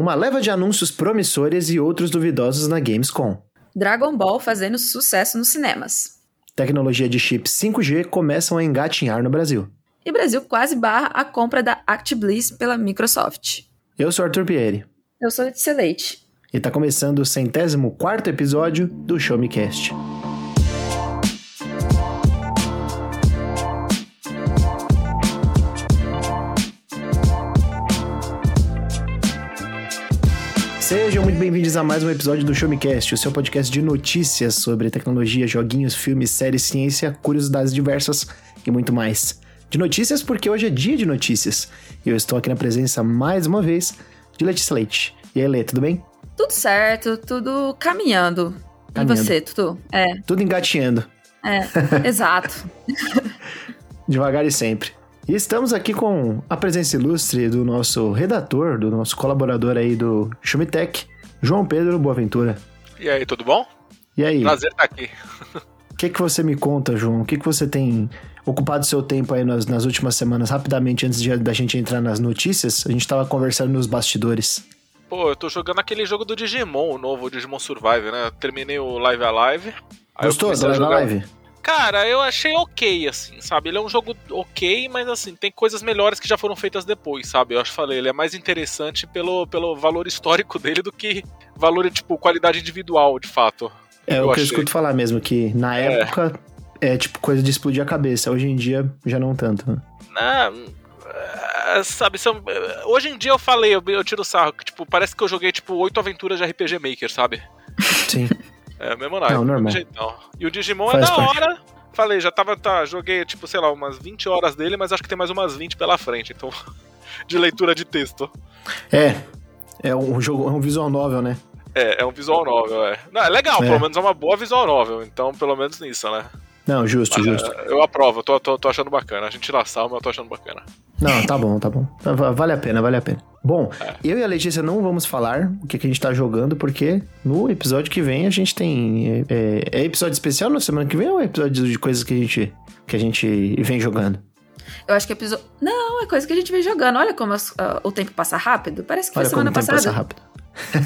uma leva de anúncios promissores e outros duvidosos na Gamescom. Dragon Ball fazendo sucesso nos cinemas. Tecnologia de chips 5G começam a engatinhar no Brasil. E Brasil quase barra a compra da ActiBliss pela Microsoft. Eu sou Arthur Pieri. Eu sou Letícia Leite. E está começando o centésimo quarto episódio do Show Me Cast. Bem-vindos a mais um episódio do Show Me Cast, o seu podcast de notícias sobre tecnologia, joguinhos, filmes, séries, ciência, curiosidades diversas e muito mais. De notícias porque hoje é dia de notícias. E eu estou aqui na presença mais uma vez de Letícia Leite. E aí, Lê, tudo bem? Tudo certo, tudo caminhando. Caminhando. E você, Tutu? É, Tudo engatinhando, é, exato. devagar e sempre. E estamos aqui com a presença ilustre do nosso redator, do nosso colaborador aí do Chumitec, João Pedro Boaventura. E aí, tudo bom? E aí, Prazer estar aqui. o que, que você me conta, João? O que, que você tem ocupado seu tempo aí nas, nas últimas semanas? Rapidamente, antes de, da gente entrar nas notícias, a gente tava conversando nos bastidores. Pô, eu tô jogando aquele jogo do Digimon, o novo Digimon Survive, né? Eu terminei o Live Alive. Gostou da a Live jogar- Live? Cara, eu achei ok, assim, sabe? Ele é um jogo ok, mas assim, tem coisas melhores que já foram feitas depois, sabe? Eu acho que falei, ele é mais interessante pelo, pelo valor histórico dele do que valor, tipo, qualidade individual, de fato. É Eu o que eu achei. escuto falar mesmo, que na É. época é tipo coisa de explodir a cabeça. Hoje em dia já não tanto. né? Ah, é, sabe, são, hoje em dia eu falei, eu, eu tiro sarro, que tipo, parece que eu joguei tipo oito aventuras de RPG Maker, sabe? Sim. É, mesmo naipe, Não, normal. jeitão. E o Digimon Faz é da parte. hora. Falei, já tava, tá, joguei, tipo, sei lá, umas 20 horas dele, mas acho que tem mais umas 20 pela frente, então. de leitura de texto. É. É um jogo, é um visual novel, né? É, é um visual novel, é. Não, é legal, É. pelo menos é uma boa visual novel, então pelo menos nisso, né? Não, justo, Mas, justo. é, eu aprovo, tô, tô, tô achando bacana. A gente sal, mas eu tô achando bacana. Não, tá bom, tá bom. Va- Vale a pena, vale a pena. Bom, É. eu e a Letícia não vamos falar o que, que a gente tá jogando, porque no episódio que vem a gente tem. É, é episódio especial na semana que vem ou é episódio de coisas que a gente, que a gente vem jogando? Eu acho que episódio. Não, é coisa que a gente vem jogando. Olha como as- ah, o tempo passa rápido. Parece que foi Olha como semana o tempo passada passa rápido.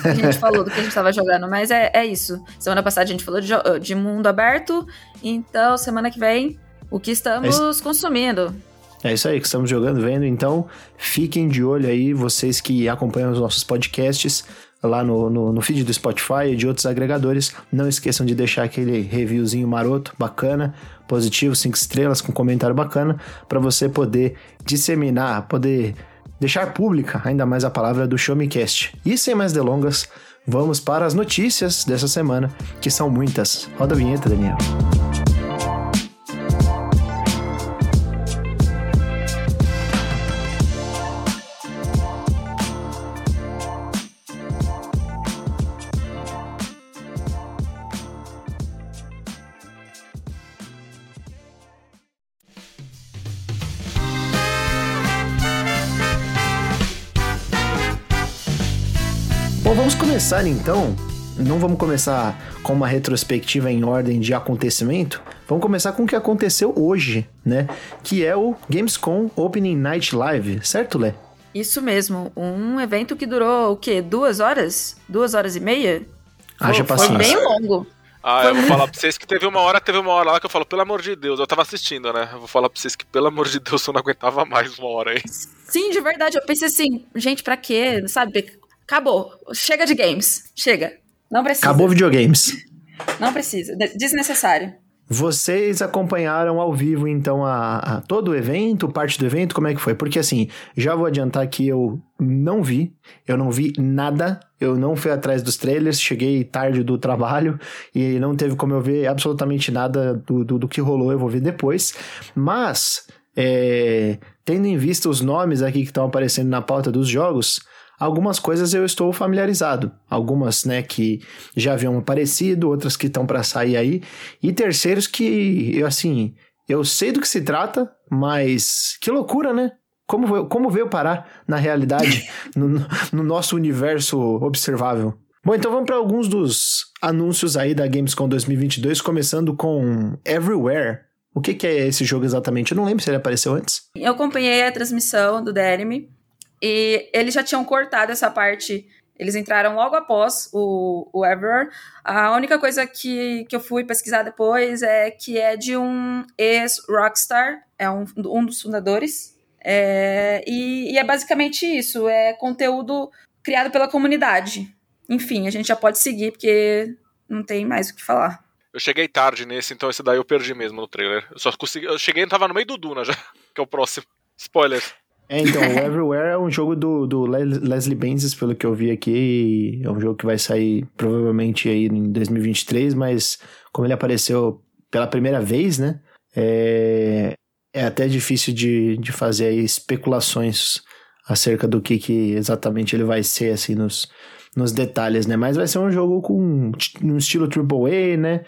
A gente falou do que a gente tava jogando. Mas é, é isso. Semana passada a gente falou de, de mundo aberto. Então, semana que vem, o que estamos consumindo. É isso aí que estamos jogando, vendo. Então, fiquem de olho aí, vocês que acompanham os nossos podcasts lá no, no, no feed do Spotify e de outros agregadores. Não esqueçam de deixar aquele reviewzinho maroto, bacana, positivo, cinco estrelas, com comentário bacana, para você poder disseminar, poder deixar pública ainda mais a palavra do Show Me Cast. E sem mais delongas, vamos para as notícias dessa semana, que são muitas. Roda a vinheta, Daniel. Começar então. Não vamos começar com uma retrospectiva em ordem de acontecimento. Vamos começar com o que aconteceu hoje, né? Que é o Gamescom Opening Night Live, certo, Lé? Isso mesmo. Um evento que durou o quê? Duas horas? Duas horas e meia? Haja Foi paciência. bem longo. Ah, Foi eu vou falar pra vocês que teve uma hora, teve uma hora lá que eu falo, pelo amor de Deus, eu tava assistindo, né? Eu vou falar pra vocês que, pelo amor de Deus, eu não aguentava mais uma hora aí. Sim, de verdade. Eu pensei assim, gente, pra quê? Sabe? Acabou. Chega de games. Chega. Não precisa. Acabou videogames. Não precisa. De- Desnecessário. Vocês acompanharam ao vivo, então, a, a todo o evento, parte do evento, como é que foi? Porque, assim, já vou adiantar que eu não vi, eu não vi nada, eu não fui atrás dos trailers, cheguei tarde do trabalho e não teve como eu ver absolutamente nada do, do, do que rolou, eu vou ver depois. Mas, é, tendo em vista os nomes aqui que estão aparecendo na pauta dos jogos, algumas coisas eu estou familiarizado. Algumas, né, que já haviam aparecido, outras que estão para sair aí, e terceiros que, eu assim, eu sei do que se trata, mas que loucura, né? Como, veio- como veio parar na realidade, no, no nosso universo observável? Bom, então vamos para alguns dos anúncios aí da Gamescom 2022, começando com Everywhere. O que, que é esse jogo exatamente? Eu não lembro se ele apareceu antes. Eu acompanhei a transmissão do DRM e eles já tinham cortado essa parte Eles entraram logo após o, o. A única coisa que, que eu fui pesquisar depois é que é de um ex-Rockstar, é um, um dos fundadores. É, e, e é basicamente isso: é conteúdo criado pela comunidade. Enfim, a gente já pode seguir, porque não tem mais o que falar. Eu cheguei tarde nesse, então esse daí eu perdi mesmo no trailer. Eu só consegui. Eu cheguei e tava no meio do Duna já, que é o próximo. Spoilers. É, então, o Everywhere é um jogo do, do Leslie Benzies, pelo que eu vi aqui. É um jogo que vai sair provavelmente aí em 2023, mas como ele apareceu pela primeira vez, né? É, é até difícil de, de fazer especulações acerca do que, que exatamente ele vai ser, assim, nos, nos detalhes, né? Mas vai ser um jogo com um estilo AAA, né?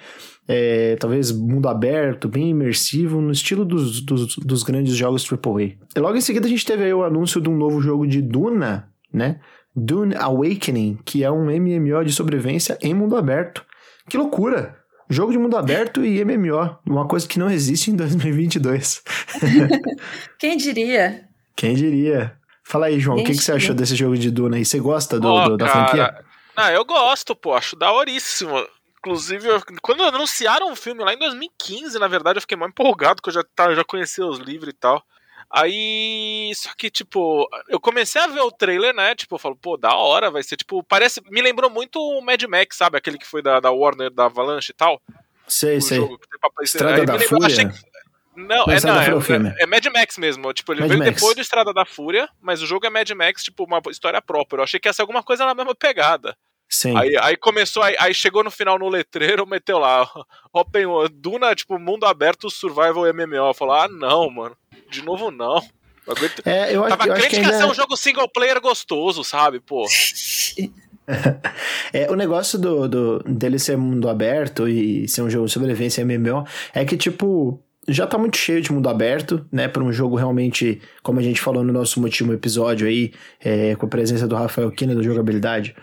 É, talvez mundo aberto, bem imersivo, no estilo dos, dos, dos grandes jogos AAA. E logo em seguida a gente teve aí o anúncio de um novo jogo de Duna, né? Dune Awakening, que é um MMO de sobrevivência em mundo aberto. Que loucura! Jogo de mundo aberto e MMO, uma coisa que não existe em 2022. Quem diria? Quem diria? Fala aí, João, o que, que você achou desse jogo de Duna aí? Você gosta do, oh, do da cara, franquia? Ah, eu gosto, pô, acho daoríssimo. Inclusive, quando anunciaram o filme lá em 2015, na verdade, eu fiquei mais empolgado, porque eu já, tá, já conhecia os livros e tal. Aí, só que, tipo, eu comecei a ver o trailer, né? Tipo, eu falo, pô, da hora, vai ser, tipo, parece. Me lembrou muito o Mad Max, sabe? Aquele que foi da, da Warner, da Avalanche e tal. Sei, sei. Estrada da lembrou, Fúria. Achei que, não, é, não, é, é, é, Mad Max mesmo. Tipo, ele Mad veio Max. depois do Estrada da Fúria, mas o jogo é Mad Max, tipo, uma história própria. Eu achei que ia ser alguma coisa na mesma pegada. Sim. Aí, aí começou, aí, aí, chegou no final no letreiro, meteu lá, Open Duna, tipo, mundo aberto, survival MMO. Falou, ah, não, mano, de novo não. É, eu acho, Tava eu crente que, ainda... ia ser um jogo single player gostoso, sabe, pô. é, o negócio do, do, dele ser mundo aberto e ser um jogo de sobrevivência MMO é que, tipo, já tá muito cheio de mundo aberto, né? Para um jogo realmente, como a gente falou no nosso último episódio aí, é, com a presença do Rafael Kina da jogabilidade.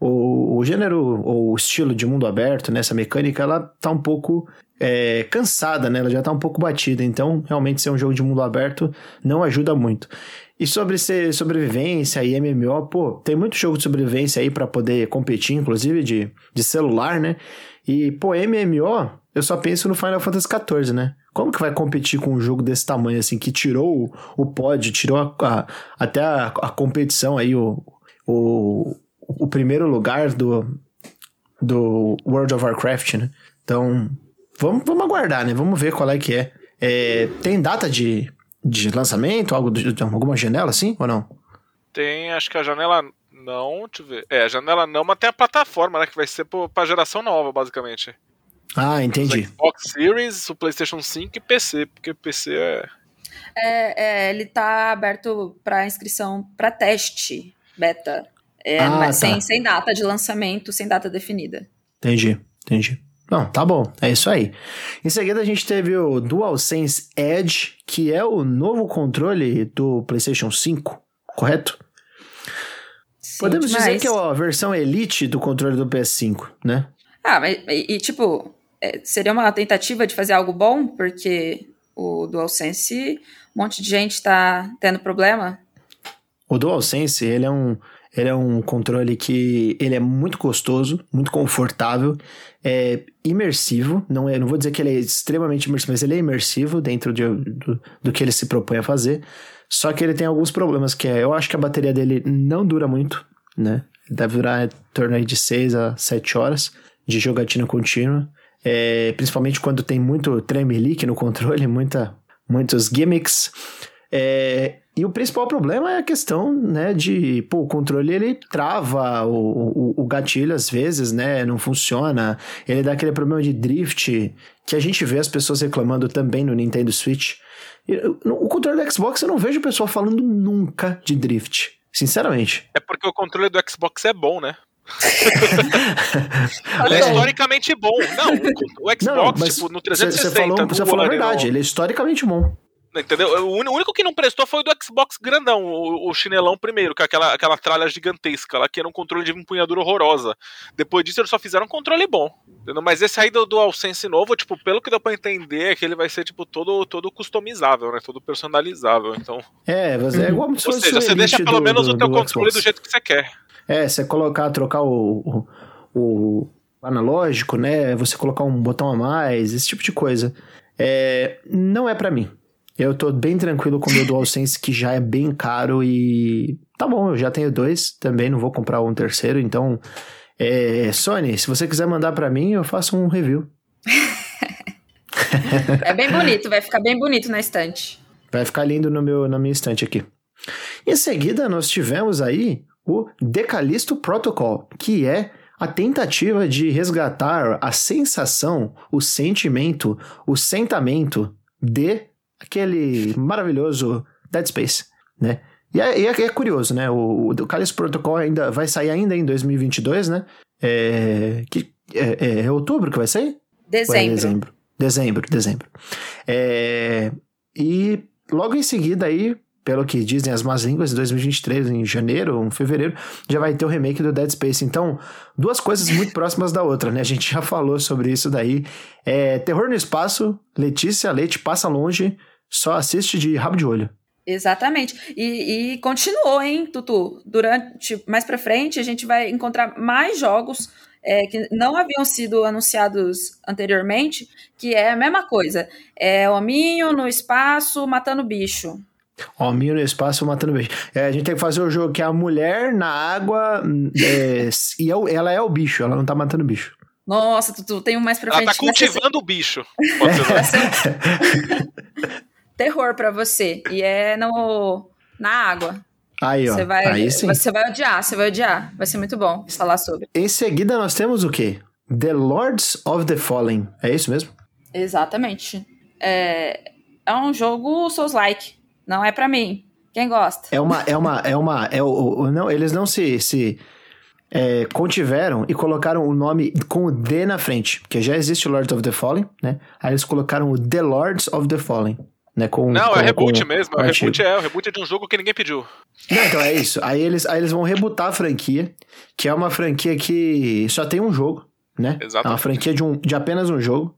O, o gênero ou o estilo de mundo aberto, nessa né, mecânica, ela tá um pouco é, cansada, né? Ela já tá um pouco batida. Então, realmente, ser um jogo de mundo aberto não ajuda muito. E sobre ser sobrevivência e MMO, pô, tem muito jogo de sobrevivência aí para poder competir, inclusive de, de celular, né? E, pô, MMO, eu só penso no Final Fantasy XIV, né? Como que vai competir com um jogo desse tamanho, assim, que tirou o, o pod, tirou a, a, até a, a, competição aí, o, o, o primeiro lugar do, do World of Warcraft, né? Então, vamos, vamos aguardar, né? Vamos ver qual é que é. é tem data de, de lançamento, algo de, alguma janela assim, ou não? Tem, acho que a janela não, deixa eu ver. É, a janela não, mas tem a plataforma, né? Que vai ser pra geração nova, basicamente. Ah, entendi. Xbox Series, o PlayStation 5 e PC, porque PC é. É, é ele tá aberto para inscrição para teste beta. É, ah, mas tá. sem, sem data de lançamento, sem data definida. Entendi, entendi. Não, tá bom, é isso aí. Em seguida a gente teve o DualSense Edge, que é o novo controle do PlayStation 5, correto? Podemos demais. dizer que é a versão elite do controle do PS5, né? Ah, mas e, e tipo, é, seria uma tentativa de fazer algo bom, porque o DualSense, um monte de gente está tendo problema. O DualSense, ele é um ele é um controle que ele é muito gostoso, muito confortável, é imersivo. Não é, não vou dizer que ele é extremamente imersivo, mas ele é imersivo dentro de, do, do que ele se propõe a fazer. Só que ele tem alguns problemas, que é, eu acho que a bateria dele não dura muito, né? Deve durar em torno de 6 a 7 horas de jogatina contínua. É, principalmente quando tem muito tremelique no controle, muita, muitos gimmicks. É, e o principal problema é a questão, né, de, pô, o controle ele trava o, o, o, gatilho às vezes, né, não funciona, ele dá aquele problema de drift, que a gente vê as pessoas reclamando também no Nintendo Switch. O controle do Xbox eu não vejo o pessoal falando nunca de drift, sinceramente. É porque o controle do Xbox é bom, né? ele é historicamente bom. Não, o Xbox, não, tipo, no 360... Você falou, você falou a verdade, ele é historicamente bom. Entendeu? O único que não prestou foi o do Xbox grandão, o, chinelão primeiro, que é aquela, aquela tralha gigantesca lá, que era um controle de empunhadura horrorosa. Depois disso, eles só fizeram um controle bom. Entendeu? Mas esse aí do DualSense novo, tipo, pelo que deu pra entender, é que ele vai ser, tipo, todo, todo customizável, né? Todo personalizável. Então. É, você é igual Ou seja, você deixa pelo do, menos do, o teu controle Xbox. do jeito que você quer. É, você colocar, trocar o, o, o analógico, né? Você colocar um botão a mais, esse tipo de coisa. É, não é para mim. Eu tô bem tranquilo com o meu DualSense, que já é bem caro e. Tá bom, eu já tenho dois também, não vou comprar um terceiro, então. É, Sony, se você quiser mandar para mim, eu faço um review. é bem bonito, vai ficar bem bonito na estante. Vai ficar lindo no meu, na minha estante aqui. Em seguida, nós tivemos aí o Decalisto Protocol, que é a tentativa de resgatar a sensação, o sentimento, o sentamento de aquele maravilhoso Dead Space, né? E é, e é, é curioso, né? O, o Callisto Protocol ainda vai sair ainda em 2022, né? É, que, é, é, é outubro que vai sair? Dezembro. É dezembro. Dezembro, dezembro. E logo em seguida aí pelo que dizem as más línguas, em 2023, em janeiro ou em fevereiro, já vai ter o remake do Dead Space. Então, duas coisas muito próximas da outra, né? A gente já falou sobre isso daí. É, terror no espaço, Letícia Leite passa longe, só assiste de rabo de olho. Exatamente. E, e continuou, hein, Tutu? Durante, mais pra frente, a gente vai encontrar mais jogos é, que não haviam sido anunciados anteriormente, que é a mesma coisa. É hominho no espaço matando bicho. Hominho no espaço matando bicho. É, a gente tem que fazer o jogo que é a mulher na água é, e é ela é o bicho, ela não tá matando bicho. Nossa, tu, tu tem um mais pra frente. Ela tá cultivando o bicho. Terror pra você. E é no, na água. Aí, ó. Você vai, aí sim. Você vai odiar, você vai odiar. Vai ser muito bom falar sobre. Em seguida, nós temos o quê? The Lords of the Fallen. É isso mesmo? Exatamente. É, é um jogo Souls-like. Não é para mim. Quem gosta? É uma. É uma. É uma. É o, não, eles não se. se é, contiveram e colocaram o nome com o D na frente, porque já existe o Lords of the Fallen, né? Aí eles colocaram o The Lords of the Fallen. Né, com, não, com, é reboot mesmo. O reboot é, o reboot é de um jogo que ninguém pediu. Não, então é isso. Aí eles, aí eles vão rebootar a franquia, que é uma franquia que só tem um jogo, né? Exato. É uma franquia de, um, de apenas um jogo.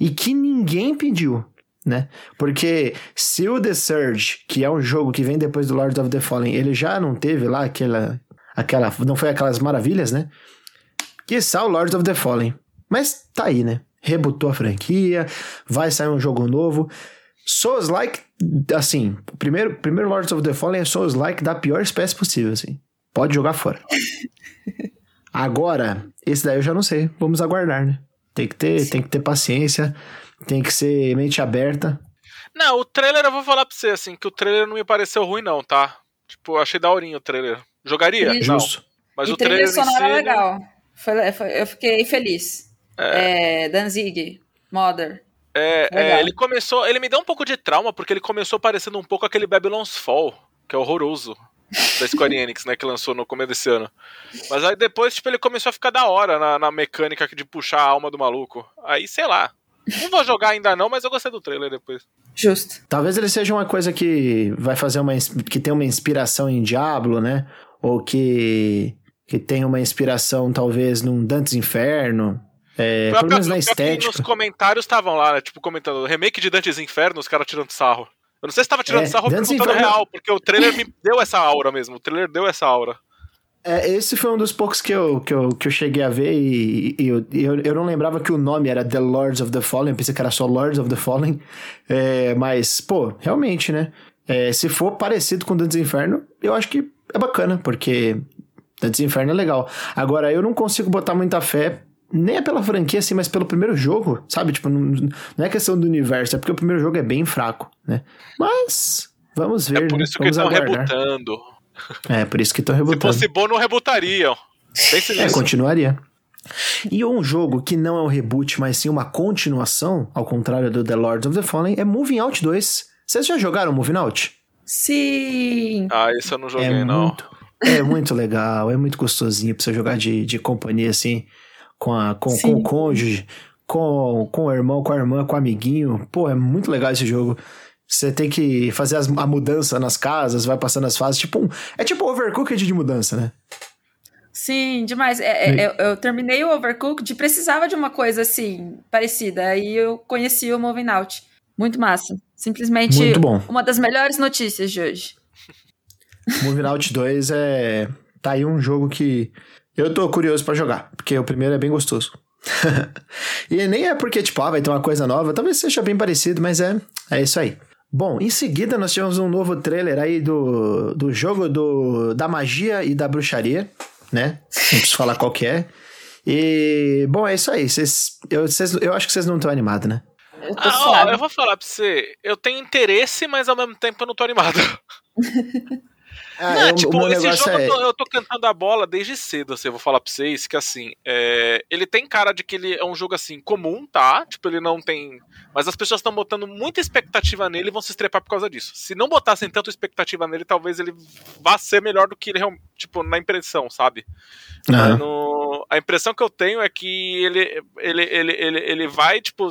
E que ninguém pediu né? Porque se o The Surge, que é um jogo que vem depois do Lords of the Fallen, ele já não teve lá aquela. aquela não foi aquelas maravilhas, né? Que o Lords of the Fallen. Mas tá aí, né? Rebutou a franquia, vai sair um jogo novo. Souls like, assim, o primeiro, primeiro Lords of the Fallen é Souls like da pior espécie possível, assim. Pode jogar fora. Agora, esse daí eu já não sei. Vamos aguardar, né? Tem que ter, tem que ter paciência. Tem que ser mente aberta. Não, o trailer eu vou falar pra você, assim, que o trailer não me pareceu ruim, não, tá? Tipo, eu achei daorinho o trailer. Jogaria? E, Justo. Mas e o trailer. sonora si, legal. Foi, foi, eu fiquei feliz. É. é Danzig, Mother. É, é, ele começou. Ele me deu um pouco de trauma, porque ele começou parecendo um pouco aquele Babylon's Fall, que é horroroso. Da Square Enix, né? Que lançou no começo desse ano. Mas aí depois, tipo, ele começou a ficar da hora na, na mecânica de puxar a alma do maluco. Aí, sei lá. Não vou jogar ainda não, mas eu gostei do trailer depois. Justo. Talvez ele seja uma coisa que vai fazer uma que tem uma inspiração em Diablo, né? Ou que que tem uma inspiração talvez num Dantes Inferno. É, pelo menos na estética. Nos comentários estavam lá, né, tipo, comentando remake de Dantes Inferno, os caras tirando sarro. Eu não sei se tava tirando é, sarro ou perguntando Inferno... real, porque o trailer me deu essa aura mesmo. O trailer deu essa aura. É, esse foi um dos poucos que eu, que eu, que eu cheguei a ver e, e eu, eu, eu, não lembrava que o nome era The Lords of the Fallen, eu pensei que era só Lords of the Fallen, é, mas, pô, realmente, né? É, se for parecido com Dantes Inferno, eu acho que é bacana, porque Dantes Inferno é legal. Agora, eu não consigo botar muita fé, nem é pela franquia, assim, mas pelo primeiro jogo, sabe? Tipo, não, não é questão do universo, é porque o primeiro jogo é bem fraco, né? Mas, vamos ver, É por né? isso vamos que estão rebutando. É, por isso que estão rebutando. Se fosse bom, não rebutariam. é, continuaria. E um jogo que não é um reboot, mas sim uma continuação, ao contrário do The Lords of the Fallen, é Moving Out 2. Vocês já jogaram Moving Out? Sim! Ah, isso eu não joguei, é não. Muito, é muito legal, é muito gostosinho pra você jogar de, de companhia, assim, com, a, com, com o cônjuge, com, com o irmão, com a irmã, com o amiguinho. Pô, é muito legal esse jogo. Você tem que fazer as, a mudança nas casas, vai passando as fases. Tipo um, é tipo overcooked de mudança, né? Sim, demais. É, é, eu, eu, terminei o Overcooked, precisava de uma coisa assim, parecida. Aí eu conheci o Moving Out. Muito massa. Simplesmente Muito bom. uma das melhores notícias de hoje. Moving Out 2 é. Tá aí um jogo que eu tô curioso para jogar, porque o primeiro é bem gostoso. e nem é porque, tipo, ah, vai ter uma coisa nova, talvez seja bem parecido, mas é, é isso aí. Bom, em seguida nós tivemos um novo trailer aí do, do jogo do, da magia e da bruxaria, né? Não preciso falar qual que é. E, bom, é isso aí. Cês, eu, cês, eu acho que vocês não estão animados, né? Eu, ah, ó, eu vou falar pra você, eu tenho interesse, mas ao mesmo tempo eu não tô animado. Ah, não, eu, tipo, esse jogo é... eu, tô, eu, tô, cantando a bola desde cedo, assim, eu vou falar pra vocês que, assim, é... ele tem cara de que ele é um jogo, assim, comum, tá? Tipo, ele não tem... Mas as pessoas estão botando muita expectativa nele e vão se estrepar por causa disso. Se não botassem tanta expectativa nele, talvez ele vá ser melhor do que ele, tipo, na impressão, sabe? Uhum. No... A impressão que eu tenho é que ele, ele, ele, ele, ele vai, tipo...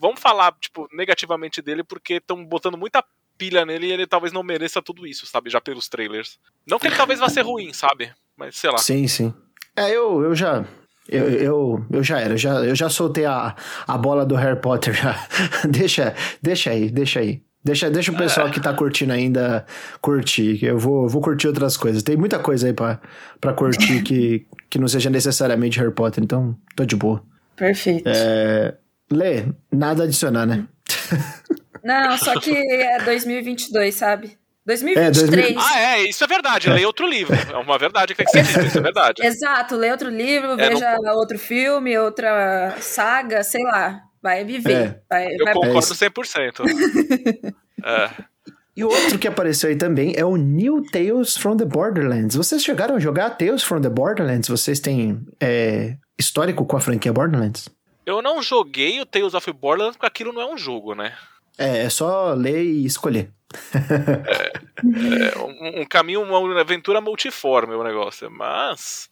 Vamos falar, tipo, negativamente dele porque estão botando muita pilha nele e ele talvez não mereça tudo isso, sabe? Já pelos trailers. Não que ele talvez vá ser ruim, sabe? Mas sei lá. Sim, sim. É, eu, eu já. Eu, eu, eu já era, eu já, eu já soltei a, a bola do Harry Potter já. deixa, deixa aí, deixa aí. Deixa, deixa o pessoal é. que tá curtindo ainda curtir. Eu vou, vou curtir outras coisas. Tem muita coisa aí pra, pra curtir que, que não seja necessariamente Harry Potter, então tô de boa. Perfeito. É, Lê, nada a adicionar, né? Não, só que é 2022, sabe? 2023. É, 2000... Ah, é, isso é verdade. Leia outro livro. É uma verdade que você disse, isso é verdade. Exato, leia outro livro, é, veja não... outro filme, outra saga, sei lá. Vai viver. É. Vai, Eu vai... concordo é 100%. é. E o outro que apareceu aí também é o New Tales from the Borderlands. Vocês chegaram a jogar Tales from the Borderlands? Vocês têm é, histórico com a franquia Borderlands? Eu não joguei o Tales of Borderlands porque aquilo não é um jogo, né? É, é só ler e escolher. é, é um, um, caminho, uma aventura multiforme o negócio, mas.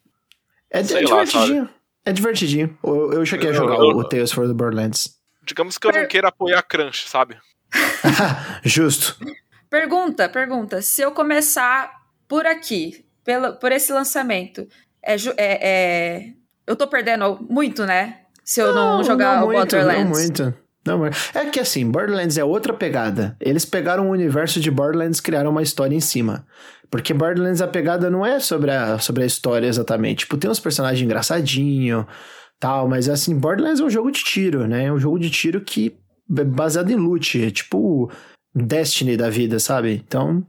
É, é divertidinho. Lá, é divertidinho. Eu, eu cheguei a jogar eu, o Tales for the Borderlands. Digamos que eu per... não queira apoiar a Crunch, sabe? Justo. Pergunta, pergunta. Se eu começar por aqui, pelo, por esse lançamento, é, é, é, eu tô perdendo muito, né? Se eu não, não jogar não o muito, Borderlands. Não muito. Não, é que assim, Borderlands é outra pegada. Eles pegaram o universo de Borderlands e criaram uma história em cima. Porque Borderlands a pegada não é sobre a, sobre a história exatamente. Tipo, tem uns personagens engraçadinhos, tal, mas assim, Borderlands é um jogo de tiro, né? É um jogo de tiro que é baseado em loot, é tipo Destiny da vida, sabe? Então.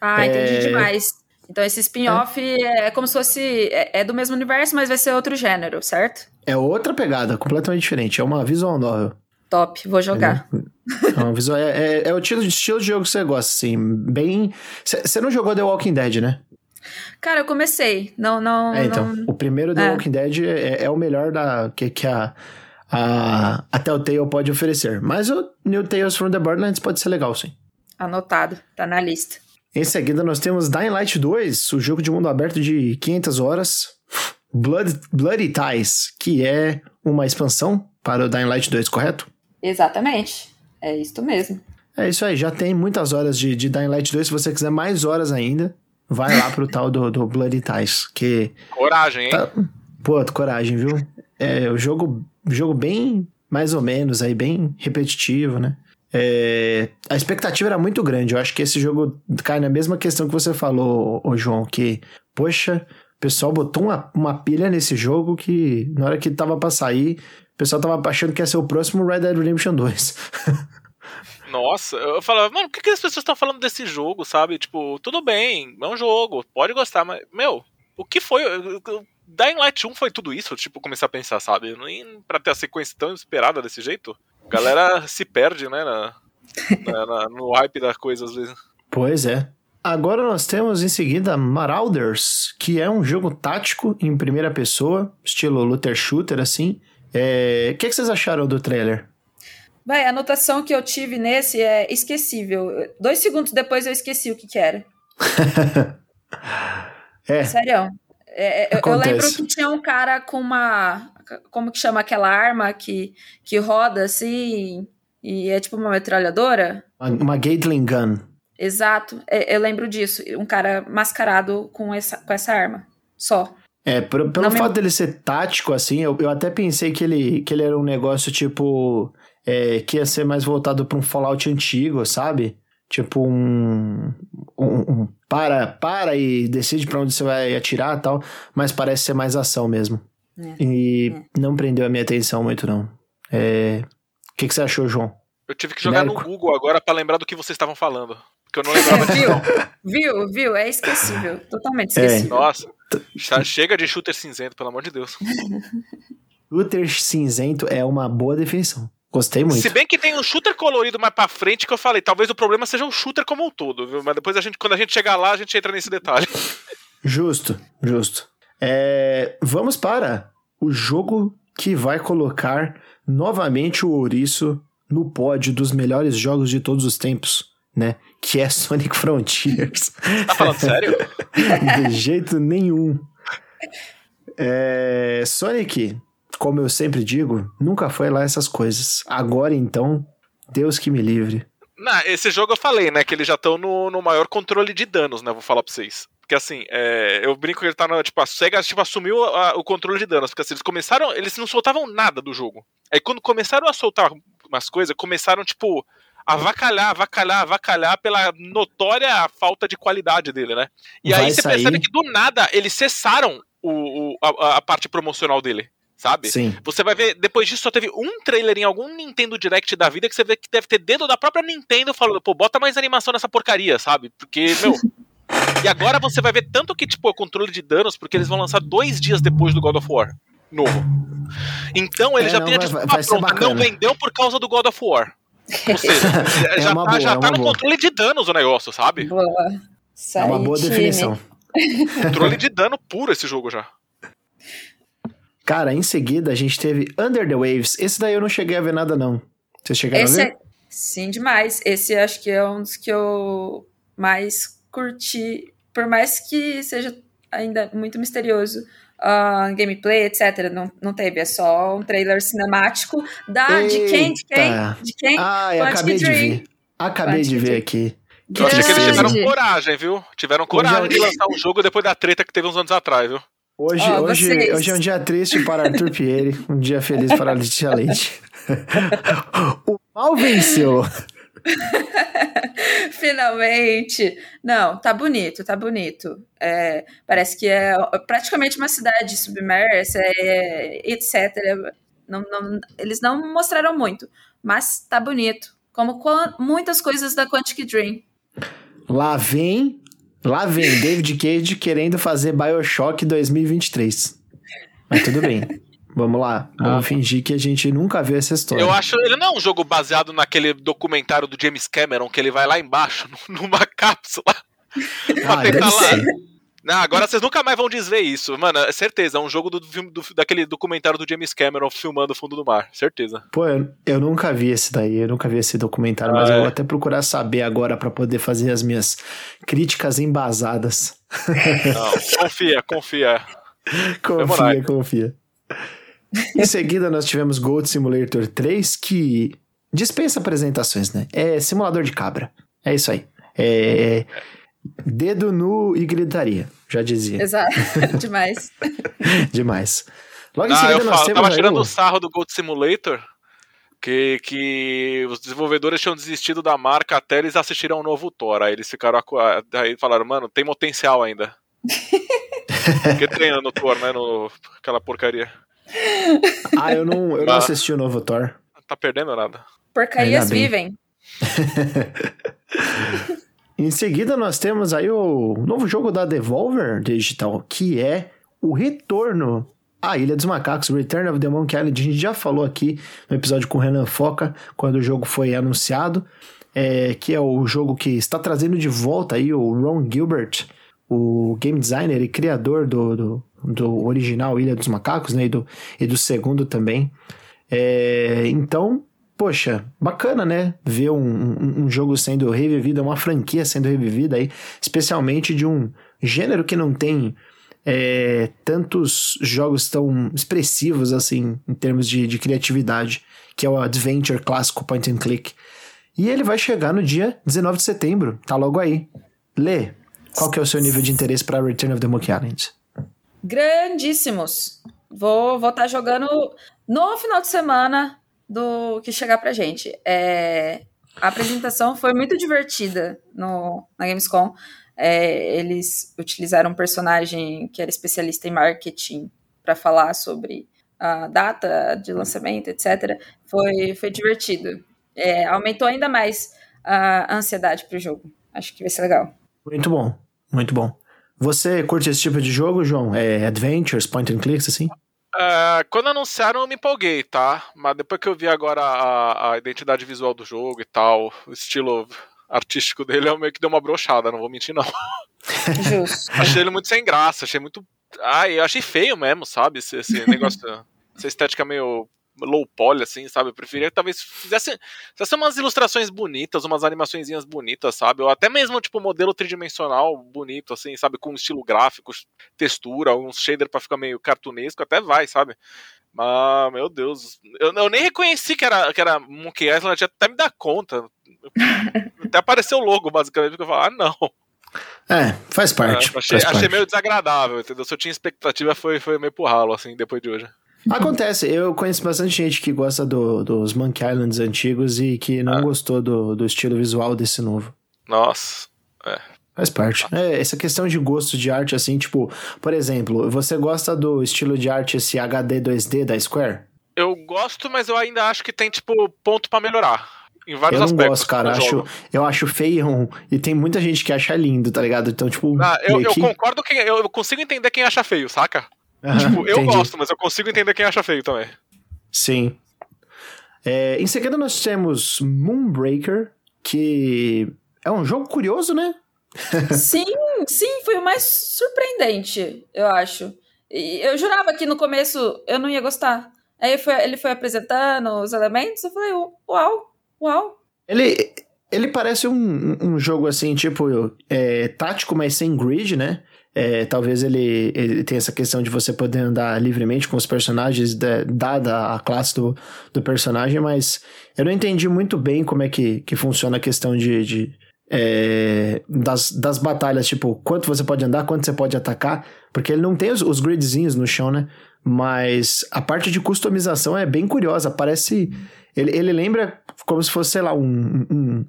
Ah, entendi é... demais. Então esse spin-off é. é. como se fosse. É, é, do mesmo universo, mas vai ser outro gênero, certo? É outra pegada, completamente diferente. É uma visual novel. Top, vou jogar. É, visual, é, é, é, o estilo, estilo de jogo que você gosta, assim, bem... Você não jogou The Walking Dead, né? Cara, eu comecei, não... não é, então, não... o primeiro The é. Walking Dead é, é, o melhor da, que, que a, a, a Telltale pode oferecer. Mas o New Tales from the Borderlands pode ser legal, sim. Anotado, tá na lista. Em seguida, nós temos Dying Light 2, o jogo de mundo aberto de 500 horas. Blood, Bloody Ties, que é uma expansão para o Dying Light 2, correto? Exatamente. É isso mesmo. É isso aí, já tem muitas horas de, de Dying Light 2. Se você quiser mais horas ainda, vai lá pro tal do, do Bloody Ties. Que coragem, hein? Tá... Pô, coragem, viu? É o jogo, jogo bem mais ou menos aí, bem repetitivo, né? É, a expectativa era muito grande. Eu acho que esse jogo cai na mesma questão que você falou, ô João, que, poxa, o pessoal botou uma, uma pilha nesse jogo que na hora que tava pra sair, o pessoal tava achando que ia ser o próximo Red Dead Redemption 2. Nossa, eu falava, mano, por que, que as pessoas estão falando desse jogo, sabe? Tipo, tudo bem, é um jogo, pode gostar, mas, meu, o que foi? Dying Light 1 foi tudo isso? Tipo, começar a pensar, sabe? Nem pra ter a sequência tão esperada desse jeito. A galera se perde, né, na, na, na, no hype da coisa às vezes. Pois é. Agora nós temos em seguida Marauders, que é um jogo tático em primeira pessoa, estilo looter shooter, assim, é, o é... que, que vocês acharam do trailer? Vai, a anotação que eu tive nesse é esquecível. Dois segundos depois eu esqueci o que, que era. é. Sério. É, é eu, eu lembro que tinha um cara com uma. Como que chama aquela arma que, que roda assim? E é tipo uma metralhadora? Uma, Gatling Gun. Exato, é, eu lembro disso. Um cara mascarado com essa, com essa arma. Só. É, pelo, pelo Não fato me- dele ser tático, assim, eu, eu até pensei que ele, que ele era um negócio tipo. é, que ia ser mais voltado pra um Fallout antigo, sabe? Tipo um. um, um para, para e decide pra onde você vai atirar e tal. Mas parece ser mais ação mesmo. É, E é. não prendeu a minha atenção muito, não. É. O que, que você achou, João? Eu tive que jogar Genérico. no Google agora pra lembrar do que vocês estavam falando. Porque eu não lembrava viu? não. Viu? Viu? É esquecível. Totalmente É. esquecível. Nossa. Chega de shooter cinzento, pelo amor de Deus. Shooter cinzento é uma boa definição. Gostei muito. Se bem que tem um shooter colorido mais pra frente que eu falei, talvez o problema seja o shooter como um todo, viu? Mas depois a gente, quando a gente chegar lá, a gente entra nesse detalhe. Justo, justo. É, vamos para o jogo que vai colocar novamente o Ouriço no pódio dos melhores jogos de todos os tempos, né? Que é Sonic Frontiers. Tá falando sério? de jeito nenhum. É, Sonic, como eu sempre digo, nunca foi lá essas coisas. Agora então, Deus que me livre. Não, esse jogo eu falei, né? Que eles já estão no, no maior controle de danos, né? Vou falar pra vocês. Porque assim, é, eu brinco que ele tá no. Tipo, a SEGA tipo, assumiu a- o controle de danos. Porque assim, eles começaram. Eles não soltavam nada do jogo. Aí quando começaram a soltar umas coisas, começaram, tipo, avacalhar, avacalhar, avacalhar pela notória falta de qualidade dele, né? E Vai aí você sair- percebe que do nada eles cessaram o, o- a, a parte promocional dele, sabe? Sim. Você vai ver, depois disso só teve um trailer em algum Nintendo Direct da vida que você vê que deve ter dedo da própria Nintendo falando, pô, bota mais animação nessa porcaria, sabe? Porque, meu. e agora você vai ver tanto que, tipo, é controle de danos, porque eles vão lançar dois dias depois do God of War. Novo. Então ele É, já não, tem a desculpa vai pronta. Não vendeu por causa do God of War. Ou seja, É já uma tá, boa, já é tá no boa. controle de danos o negócio, sabe? Boa. É uma boa Sai, time. definição. Controle de dano puro esse jogo já. Cara, em seguida a gente teve Under the Waves. Esse daí eu não cheguei a ver nada, não. Vocês chegaram Esse a ver? é... Sim, demais. Esse acho que é um dos que eu mais curti. Por mais que seja ainda muito misterioso. Ah, gameplay, etc. Não, não teve, é só um trailer cinemático da de quem? De quem? De quem? Ah, eu Quantic acabei de ver. Acabei de ver Dream. aqui. Eu achei que eles tiveram coragem, viu? Tiveram coragem de lançar um jogo depois da treta que teve uns anos atrás, viu? Hoje, Ó, hoje, vocês. hoje é um dia triste para Arthur Pieri, um dia feliz para Letícia Leite. o mal venceu. Finalmente! Não, tá bonito, tá bonito. É, parece que é praticamente uma cidade submersa, é, etc. Não, não- eles não mostraram muito, mas tá bonito. Como muitas coisas da Quantic Dream. Lá vem, lá vem David Cage querendo fazer BioShock 2023. Mas tudo bem. Vamos lá. Vamos fingir que a gente nunca viu essa história. Eu acho. Ele não é um jogo baseado naquele documentário do James Cameron, que ele vai lá embaixo, numa cápsula. pra Ah, deve lá. ser. Não, agora vocês nunca mais vão desver isso. Mano, é certeza, é um jogo do, do- daquele documentário do James Cameron filmando o fundo do mar. Certeza. Pô, eu, eu nunca vi esse daí, eu nunca vi esse documentário, mas Ah, eu é. vou até procurar saber agora pra poder fazer as minhas críticas embasadas. Não, confia, confia. Confia, confia. Em seguida, nós tivemos Gold Simulator 3, que dispensa apresentações, né? É simulador de cabra. É isso aí. É dedo nu e gritaria, já dizia. Exato, demais. Demais. Logo em Ah, seguida, eu nós falo, temos tava aí tirando o- o sarro do Gold Simulator. Que, que os desenvolvedores tinham desistido da marca até eles assistiram ao novo Thor. Aí eles ficaram. Aí falaram, mano, tem potencial ainda. Porque tem no Thor, né? No, aquela porcaria. Ah, eu não, eu não Ah. assisti o novo Thor. Tá perdendo nada. Porcarias vivem. Em seguida, nós temos aí o novo jogo da Devolver Digital, que é o retorno à Ilha dos Macacos, Return of the Monkey Island. A gente já falou aqui no episódio com o Renan Foca, quando o jogo foi anunciado, é, que é o jogo que está trazendo de volta aí o Ron Gilbert, o game designer e criador do, do, do original Ilha dos Macacos, né, e do, e do segundo também. É, então, poxa, bacana, né? Ver um, um, um jogo sendo revivido, uma franquia sendo revivida aí, especialmente de um gênero que não tem é, tantos jogos tão expressivos assim, em termos de, de criatividade, que é o Adventure clássico point and click. E ele vai chegar no dia 19 de setembro, tá logo aí. Lê, qual que é o seu nível de interesse para Return of the Monkey Island? Grandíssimos. Vou estar vou tá jogando no final de semana do que chegar pra gente. É, a apresentação foi muito divertida no, na Gamescom. É, eles utilizaram um personagem que era especialista em marketing para falar sobre a data de lançamento, etc. Foi, foi divertido. É, aumentou ainda mais a ansiedade para o jogo. Acho que vai ser legal. Muito bom, muito bom. Você curte esse tipo de jogo, João? É adventures, point and clicks, assim? É, quando anunciaram eu me empolguei, tá? Mas depois que eu vi agora a, a identidade visual do jogo e tal, o estilo artístico dele, eu meio que deu uma brochada, não vou mentir não. Justo. achei ele muito sem graça, achei muito... Ai, eu achei feio mesmo, sabe? Esse, esse negócio, essa estética meio low poly, assim, sabe? Eu preferia que talvez fizesse, fizesse umas ilustrações bonitas, umas animaçõezinhas bonitas, sabe? Ou até mesmo, tipo, modelo tridimensional bonito, assim, sabe? Com estilo gráfico, textura, uns shader pra ficar meio cartunesco, até vai, sabe? Mas, meu Deus, eu, eu nem reconheci que era, que era Monkey Island, até me dá conta. Até apareceu o logo, basicamente, porque eu falo, ah, não. É, faz parte. É, achei, faz achei parte. meio desagradável, entendeu? Se eu tinha expectativa, foi, foi meio pro ralo, assim, depois de hoje. Acontece, eu conheço bastante gente que gosta do, dos Monkey Islands antigos e que não Ah. gostou do, do estilo visual desse novo. Nossa. É. Faz parte. É, essa questão de gosto de arte, assim, tipo, por exemplo, você gosta do estilo de arte esse HD 2D da Square? Eu gosto, mas eu ainda acho que tem, tipo, ponto pra melhorar. Em Eu vários não aspectos. gosto, cara. Acho, eu acho feio e tem muita gente que acha lindo, tá ligado? Então, tipo, Ah, eu, eu concordo que eu, eu consigo entender quem acha feio, saca? Tipo, eu entendi. gosto, mas eu consigo entender quem acha feio também. Sim. É, em seguida, nós temos Moonbreaker, que é um jogo curioso, né? Sim, sim, foi o mais surpreendente, eu acho. E eu jurava que no começo eu não ia gostar. Aí foi- ele foi apresentando os elementos, eu falei, uau, uau. Ele, ele parece um, um jogo assim, tipo, é, tático, mas sem grid, né? É, talvez ele, ele tenha essa questão de você poder andar livremente com os personagens, da- dada a classe do, do personagem, mas eu não entendi muito bem como é que, que funciona a questão de. de, é, das, das batalhas, tipo, quanto você pode andar, quanto você pode atacar, porque ele não tem os, os gridzinhos no chão, né? Mas a parte de customização é bem curiosa, parece. Ele, ele lembra como se fosse, sei lá, um, um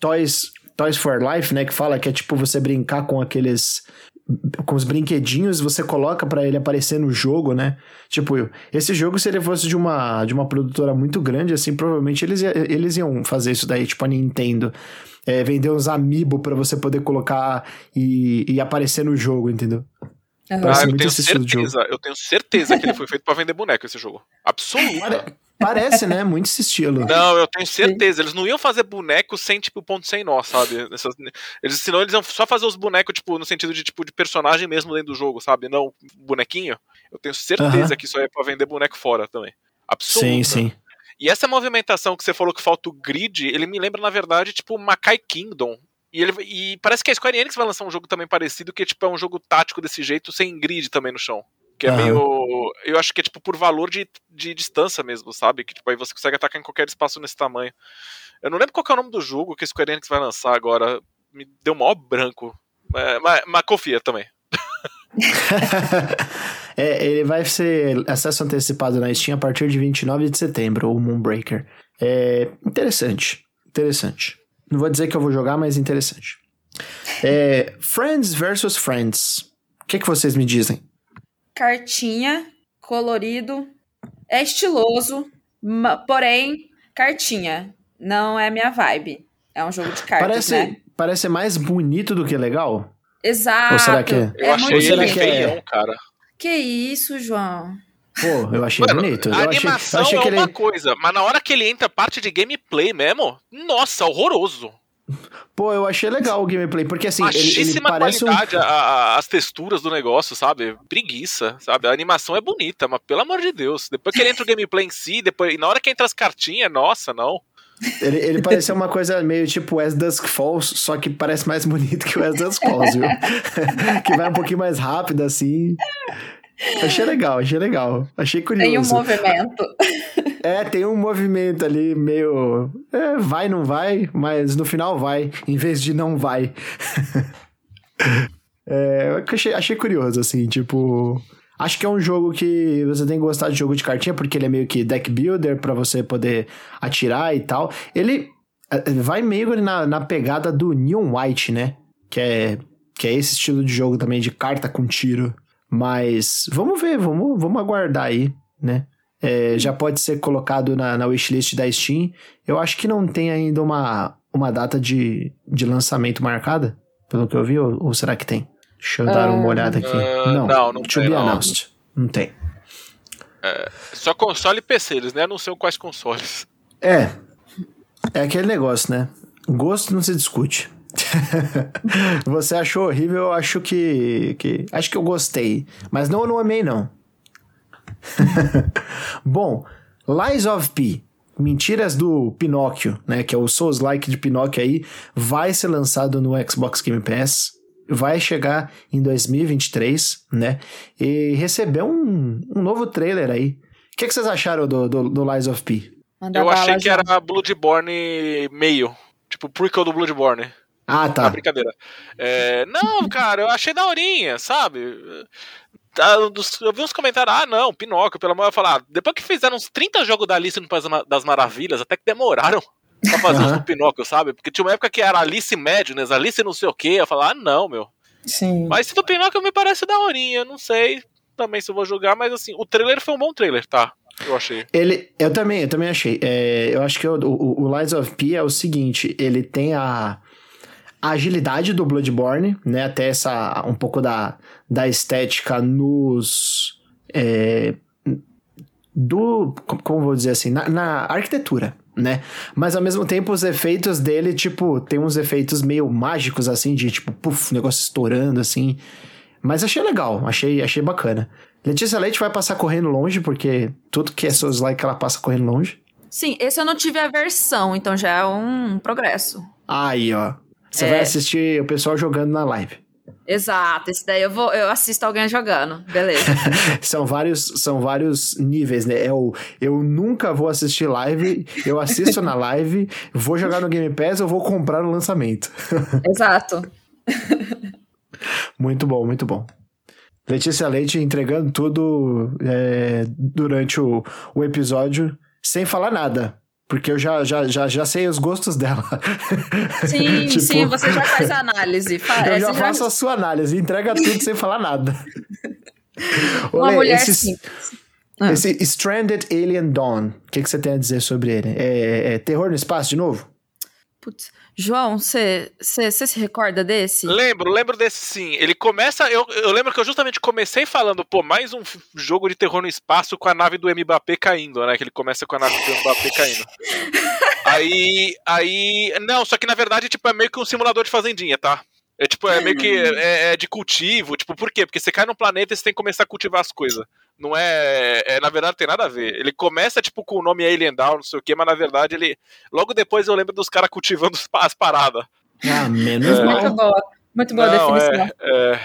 Toys, Toys for Life, né? Que fala que é tipo você brincar com aqueles. Com os brinquedinhos, você coloca pra ele aparecer no jogo, né? Tipo, esse jogo, se ele fosse de uma, de uma produtora muito grande, assim, provavelmente eles, eles iam fazer isso daí, tipo a Nintendo. É, vender uns amiibo pra você poder colocar e, e aparecer no jogo, entendeu? Ah, eu muito tenho certeza, eu tenho certeza que ele foi feito pra vender boneco esse jogo. Absoluta. Pare- Parece, né? Muito esse estilo. Não, eu tenho certeza. Eles não iam fazer boneco sem, tipo, ponto sem nó, sabe? Essas- eles, senão eles iam só fazer os bonecos, tipo, no sentido de, tipo, de personagem mesmo dentro do jogo, sabe? Não bonequinho. Eu tenho certeza que isso aí é pra vender boneco fora também. Absoluta. Sim, sim. E essa movimentação que você falou que falta o grid, ele me lembra, na verdade, tipo, Makai Kingdom. E, ele, e parece que a Square Enix vai lançar um jogo também parecido, que tipo, é um jogo tático desse jeito, sem grid também no chão. Que é meio. Eu acho que é tipo por valor de, de distância mesmo, sabe? Que tipo, aí você consegue atacar em qualquer espaço nesse tamanho. Eu não lembro qual é o nome do jogo que a Square Enix vai lançar agora. Me deu maior branco. É, mas, mas confia também. é, ele vai ser acesso antecipado na Steam a partir de 29 de setembro, o Moonbreaker. É interessante, interessante. Não vou dizer que eu vou jogar, mas interessante. É, Friends versus Friends. O que, que vocês me dizem? Cartinha, colorido, é estiloso, porém, cartinha. Não é minha vibe. É um jogo de cartas, Parece, né? parece mais bonito do que legal? Exato. Ou será que é? Eu é achei ele que é- feião, cara. Que isso, João? Pô, eu achei Mano, bonito. A achei, animação eu achei é que ele. uma coisa, mas na hora que ele entra parte de gameplay mesmo, nossa, horroroso. Pô, eu achei legal o gameplay, porque assim, ele, ele parece um. a- a- as texturas do negócio, sabe? Preguiça, sabe? A animação é bonita, mas pelo amor de Deus. Depois que ele entra o gameplay em si, depois, e na hora que entra as cartinhas, nossa, não. Ele, ele pareceu uma coisa meio tipo As Dusk Falls, só que parece mais bonito que o As Dusk Falls, viu? que vai um pouquinho mais rápido, assim. Achei legal, achei legal. Achei curioso. Tem um movimento. É, tem um movimento ali meio. É, vai, não vai, mas no final vai, em vez de não vai. é, achei, achei curioso, assim, tipo. Acho que é um jogo que você tem que gostar de jogo de cartinha, porque ele é meio que deck builder para você poder atirar e tal. Ele é, vai meio na, na pegada do Neon White, né? Que é, que é esse estilo de jogo também de carta com tiro. Mas vamos ver, vamos, vamos aguardar aí, né? É, já pode ser colocado na, na wishlist da Steam. Eu acho que não tem ainda uma, uma data de, de lançamento marcada, pelo que eu vi, ou, ou será que tem? Deixa eu dar uma olhada aqui. Uh, não, não, não to tem, be não. announced. Não tem. É, só console e PC, eles né? não sei quais consoles. É. É aquele negócio, né? Gosto não se discute. Você achou horrível, eu acho que, que. Acho que eu gostei. Mas não, eu não amei, não. Bom, Lies of P. Mentiras do Pinóquio, né? Que é o Souls-like de Pinóquio aí. Vai ser lançado no Xbox Game Pass. Vai chegar em 2023, né? E recebeu um, um novo trailer aí. O que, que vocês acharam do, do, do Lies of P? Manda eu achei que era Bloodborne meio. Tipo, prequel do Bloodborne. Ah, Tá. tá. brincadeira. É, não, cara, eu achei daorinha, sabe? Tá, Eu vi uns comentários, ah, não, Pinóquio, pelo amor de falar. Depois que fizeram uns 30 jogos da Alice no País das Maravilhas, até que demoraram pra fazer os Aham. do Pinóquio, sabe? Porque tinha uma época que era Alice Madness, Alice não sei o quê. Eu falava, ah, não, meu. Sim. Mas esse do Pinóquio me parece daorinha, não sei também se eu vou jogar, mas assim, o trailer foi um bom trailer, tá? Eu achei. Ele, eu também, eu também achei. É, eu acho que o, o, o Lies of P é o seguinte, ele tem a, a agilidade do Bloodborne, né? Até essa um pouco da, da estética nos é, do como, vou dizer assim, na, na arquitetura, né? Mas ao mesmo tempo os efeitos dele, tipo, tem uns efeitos meio mágicos assim de tipo, puf, negócio estourando assim. Mas achei legal, achei, achei bacana. Letícia Leite vai passar correndo longe, porque tudo que é Souls like ela passa correndo longe. Sim, esse eu não tive a versão, então já é um progresso. Aí, ó. Você É. vai assistir o pessoal jogando na live. Exato, esse daí eu vou, eu assisto alguém jogando. Beleza. são vários são vários níveis, né? É o, eu nunca vou assistir live, eu assisto na live, vou jogar no Game Pass, eu vou comprar no lançamento. Exato. Muito bom, muito bom. Letícia Leite entregando tudo é, durante o, o episódio sem falar nada. Porque eu já, já, já, já sei os gostos dela. Sim, Tipo, sim, você já faz a análise. Eu é, já faço a sua análise, entrega tudo sem falar nada. Uma Lê, mulher esse, simples. Ah. esse Stranded Alien Dawn, o que, que você tem a dizer sobre ele? É, é terror no espaço de novo? Putz. João, você se recorda desse? Lembro, lembro desse sim. Ele começa. Eu, eu lembro que eu justamente comecei falando, pô, mais um jogo de terror no espaço com a nave do Mbappé caindo, né? Que ele começa com a nave do Mbappé caindo. aí. Aí. Não, só que na verdade, tipo, é meio que um simulador de fazendinha, tá? É tipo, é meio que é, é de cultivo. Tipo, por quê? Porque você cai num planeta e você tem que começar a cultivar as coisas. Não é, é. Na verdade, não tem nada a ver. Ele começa, tipo, com o nome Alien Down, não sei o quê, mas na verdade ele. Logo depois eu lembro dos caras cultivando as- as paradas. Ah, menos É. Muito mal. boa. Muito boa a Não, definição. é, é,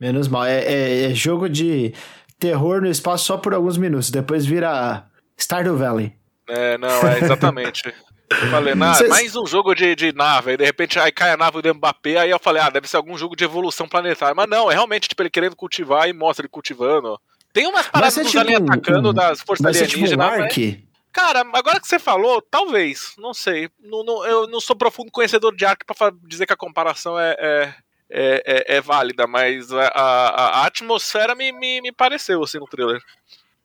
Menos mal. É, é- é jogo de terror no espaço só por alguns minutos. Depois vira Stardew Valley. É, não, é exatamente. Eu falei, nah, Vocês- mais um jogo de, de nave, aí de repente aí cai a nave do Mbappé, aí eu falei, ah, deve ser algum jogo de evolução planetária. Mas não, é realmente tipo ele querendo cultivar e mostra ele cultivando. Tem umas paradas ser dos tipo aliens um- atacando um- das forças Vai ser tipo um alienígenas. mas- Ark? Cara, agora que você falou, talvez, não sei. Não, não- eu não sou profundo conhecedor de Ark pra fa- dizer que a comparação é, é, é, é- é válida, mas a, a- a atmosfera me, me, me pareceu assim no trailer.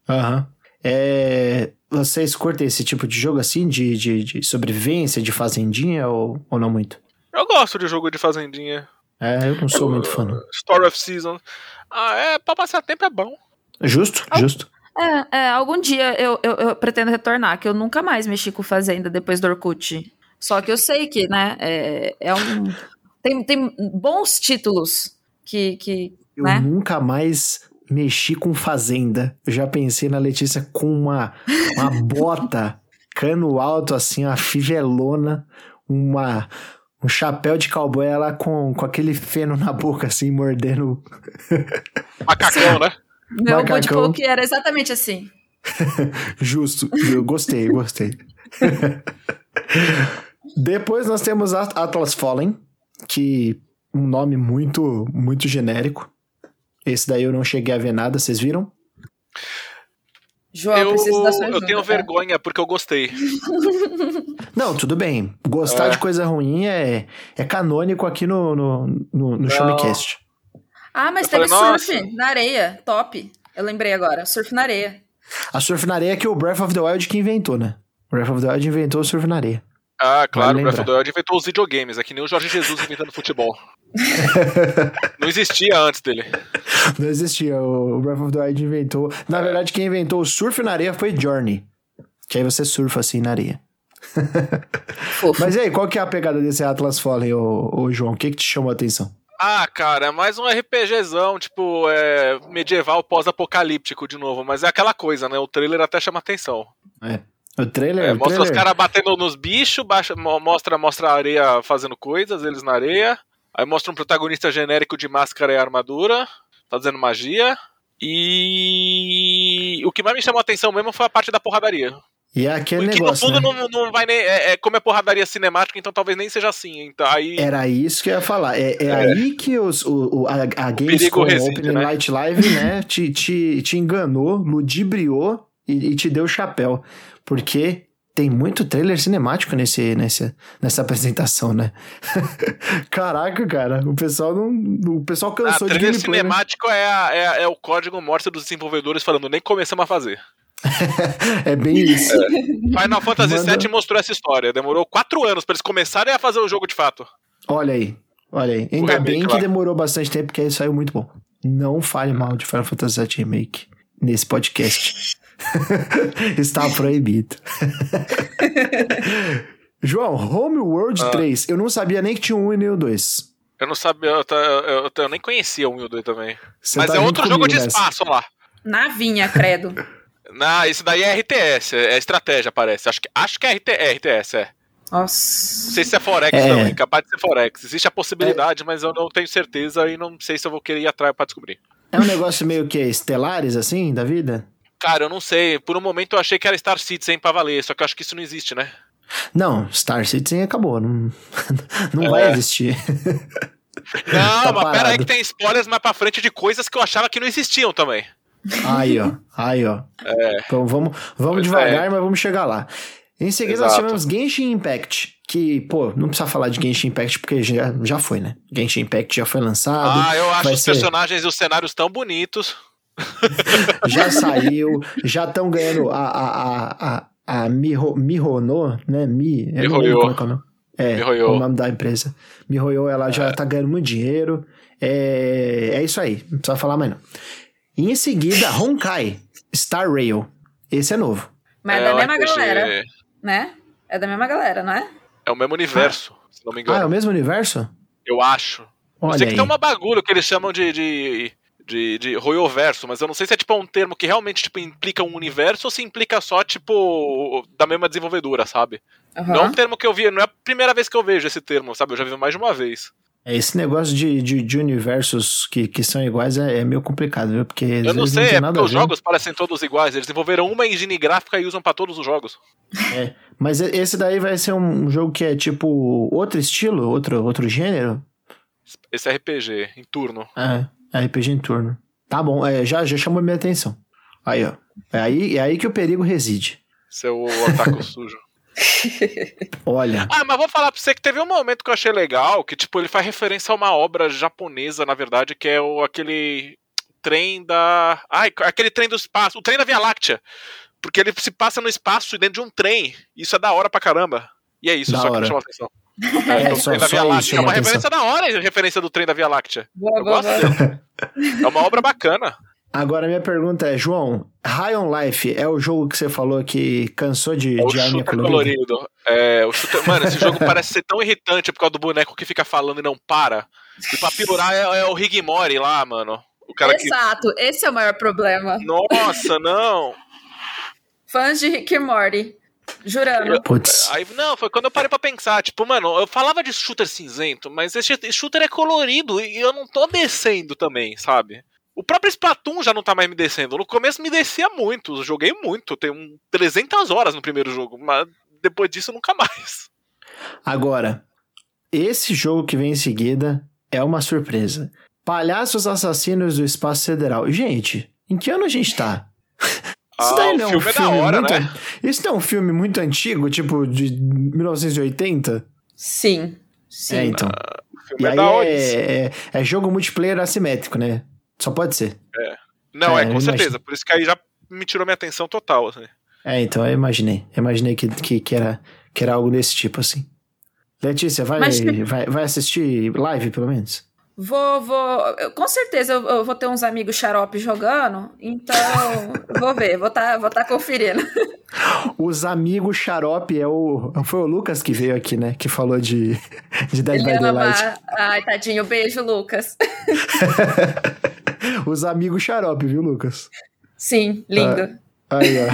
Aham. É, vocês curtem esse tipo de jogo assim, de, de, de sobrevivência, de fazendinha, ou, ou não muito? Eu gosto de jogo de fazendinha. É, eu não sou muito fã. não. Story of Season. Ah, é, pra passar tempo é bom. Justo, Ah. justo. É, é, algum dia eu, eu, eu pretendo retornar, que eu nunca mais mexi com Fazenda depois do Orkut. Só que eu sei que, né, é, é um... Tem, tem bons títulos que, que Eu né? nunca mais mexi com fazenda. Eu já pensei na Letícia com uma, uma bota, cano alto, assim, uma fivelona, uma, um chapéu de cowboy, ela com, com aquele feno na boca, assim, mordendo. Macacão, né? Meu Macacão. Budpoke era exatamente assim. Justo. Eu gostei, gostei. Depois nós temos Atlas Fallen, que um nome muito, muito genérico. Esse daí eu não cheguei a ver nada, vocês viram? João, eu, preciso da sua eu tenho tá? vergonha porque eu gostei. Não, tudo bem. Gostar É. de coisa ruim é, é canônico aqui no, no, no, no Showmecast. Ah, mas Eu teve falei, surf na areia. Top. Eu lembrei agora. Surf na areia. A surf na areia é que o Breath of the Wild que inventou, né? O Breath of the Wild inventou o surf na areia. Ah, claro, Vale o Breath of the Wild inventou os videogames, é que nem o Jorge Jesus inventando futebol. Não existia antes dele. Não existia. O Breath of the Wild inventou. Na verdade, quem inventou o surf na areia foi Journey. Que aí você surfa assim na areia. Mas e aí, qual que é a pegada desse Atlas Fallen, ô, ô João? O que, que te chamou a atenção? Ah, cara, é mais um RPGzão, tipo, é, medieval pós-apocalíptico de novo, mas é aquela coisa, né? O trailer até chama atenção. É. O trailer. É, o mostra os trailer... caras batendo nos bichos, mostra, mostra a areia fazendo coisas, eles na areia. Aí mostra um protagonista genérico de máscara e armadura, fazendo magia. E o que mais me chamou a atenção mesmo foi a parte da porradaria. E é aquele que negócio. no fundo né? não, não vai nem. É, é como é porradaria cinemática, então talvez nem seja assim. Então, aí, Era isso que eu ia falar. É, é aí que os, o, o- a, a Gamescom Open né? Night Live, né, te, te, te enganou, ludibriou e, e te deu chapéu. Porque tem muito trailer cinemático nesse, nesse, nessa apresentação, né? Caraca, cara, o pessoal não. O pessoal cansou de trailer gameplay. né? cinemático é, a- é, é o código morse dos desenvolvedores falando, nem começamos a fazer. É bem isso. Final Fantasy Manda- VII mostrou essa história. Demorou quatro anos pra eles começarem a fazer o jogo de fato. Olha aí, olha aí. Ainda remake bem que lá. demorou bastante tempo, porque aí saiu muito bom. Não fale mal de Final Fantasy VII Remake nesse podcast. Está proibido. João, Homeworld Ah. 3. Eu não sabia nem que tinha um e nem o 2. Eu não sabia, eu, eu- eu- eu nem conhecia o 1 e o 2 também. Você Mas tá é outro jogo de nessa. espaço, olha lá. Navinha, credo. Não, isso daí é RTS, é estratégia, parece. Acho que, acho que é, RT, é RTS, é. Não Nossa. sei se é Forex É. também, capaz de ser Forex. Existe a possibilidade, mas eu não tenho certeza e não sei se eu vou querer ir atrás pra descobrir. É um negócio meio que estelares, assim, da vida? Cara, eu não sei. Por um momento eu achei que era Star Citizen pra valer, só que eu acho que isso não existe, né? Não, Star Citizen acabou. Não, não É. vai existir. Não, Tá mas pera aí parado. que tem spoilers mais pra frente de coisas que eu achava que não existiam também. Aí, ó. Aí, ó. Então vamos, vamos devagar, é. mas vamos chegar lá. Em seguida nós Exato. tivemos Genshin Impact, que, pô, não precisa falar de Genshin Impact porque já, já foi, né? Genshin Impact já foi lançado, Ah, eu acho os ser- personagens e os cenários tão bonitos. já saiu, já estão ganhando a, a, a, a, a Miho, Mihono, né? Mi, eu não Mihoyo. como é é o nome. É, Mihoyo. o nome da empresa. Mihoyo, ela já tá ganhando muito dinheiro. É, é isso aí, não precisa falar mais não. E em seguida, Honkai, Star Rail. Esse é novo. Mas é, É, da mesma RPG. galera, né? É da mesma galera, não é? É o mesmo universo, se não me Ah, engano. é o mesmo universo? Eu acho. Eu Olha sei que aí. tem uma bagulho que eles chamam de. de... De, de Royoverso, mas eu não sei se é tipo um termo que realmente tipo, implica um universo ou se implica só, tipo, da mesma desenvolvedora, sabe? Aham. Não é um termo que eu vi, não é a primeira vez que eu vejo esse termo, sabe? Eu já vi mais de uma vez. É, Esse negócio de, de, de universos que, que são iguais é, é meio complicado, viu? Porque Eu não sei, tem é porque os jogos parecem todos iguais. Eles desenvolveram uma engine gráfica e usam pra todos os jogos. É, mas esse daí vai ser um jogo que é tipo outro estilo, outro, outro gênero? Esse RPG, em turno. É, RPG em turno. Tá bom, é, já, já chamou minha atenção. Aí, ó. É aí, é aí que o perigo reside. Seu otaku sujo. Olha, Ah, mas vou falar pra você que teve um momento que eu achei legal, que tipo, ele faz referência a uma obra japonesa, na verdade, que é o, aquele trem da. Ai, aquele trem do espaço, o trem da Via Láctea. Porque ele se passa no espaço e dentro de um trem. Isso é da hora pra caramba. E é isso, Da só que hora. me chamou a atenção. é, o só, da Via Láctea. É uma atenção. referência da hora, a referência do trem da Via Láctea. Boa, Eu boa, gosto boa. É uma obra bacana. Agora minha pergunta é, João, High on Life é o jogo que você falou que cansou de, É o de shooter colorida? colorido. É, o shooter... Mano, esse jogo parece ser tão irritante por causa do boneco que fica falando e não para. E pra piorar é, é o Higmori lá, mano. O cara que. Exato, esse é o maior problema. Nossa, não! Fãs de Rick e Morty. Jurando. Putz, Aí, não, foi quando eu parei pra pensar, tipo, mano, eu falava de shooter cinzento, mas esse shooter é colorido e eu não tô descendo também, sabe? O próprio Splatoon já não tá mais me descendo. No começo me descia muito, eu joguei muito, tenho 300 horas no primeiro jogo, mas depois disso nunca mais. Agora, esse jogo que vem em seguida é uma surpresa. Palhaços Assassinos do Espaço Federal. Gente, em que ano a gente tá? Isso daí ah, não é um filme, hora, muito. Né? Isso não é um filme muito antigo, tipo de 1980? Sim. Sim. É, então. Uh, e é aí é, é, é, jogo multiplayer assimétrico, né? Só pode ser. É. Não, é, é com certeza. Por isso que aí já me tirou minha atenção total, assim. É, então eu imaginei. Eu imaginei que, que, que, era, que era algo desse tipo, assim. Letícia, vai, Mas... vai, vai assistir live, pelo menos? Vou, vou. Com certeza eu, eu vou ter uns amigos xarope jogando, então vou ver, vou estar tá, vou tá conferindo. Os amigos xarope é o. Foi o Lucas que veio aqui, né? Que falou de, de Dead by Daylight. Ai, tadinho, beijo, Lucas. Os amigos xarope, viu, Lucas? Sim, lindo. Ah, aí, ó.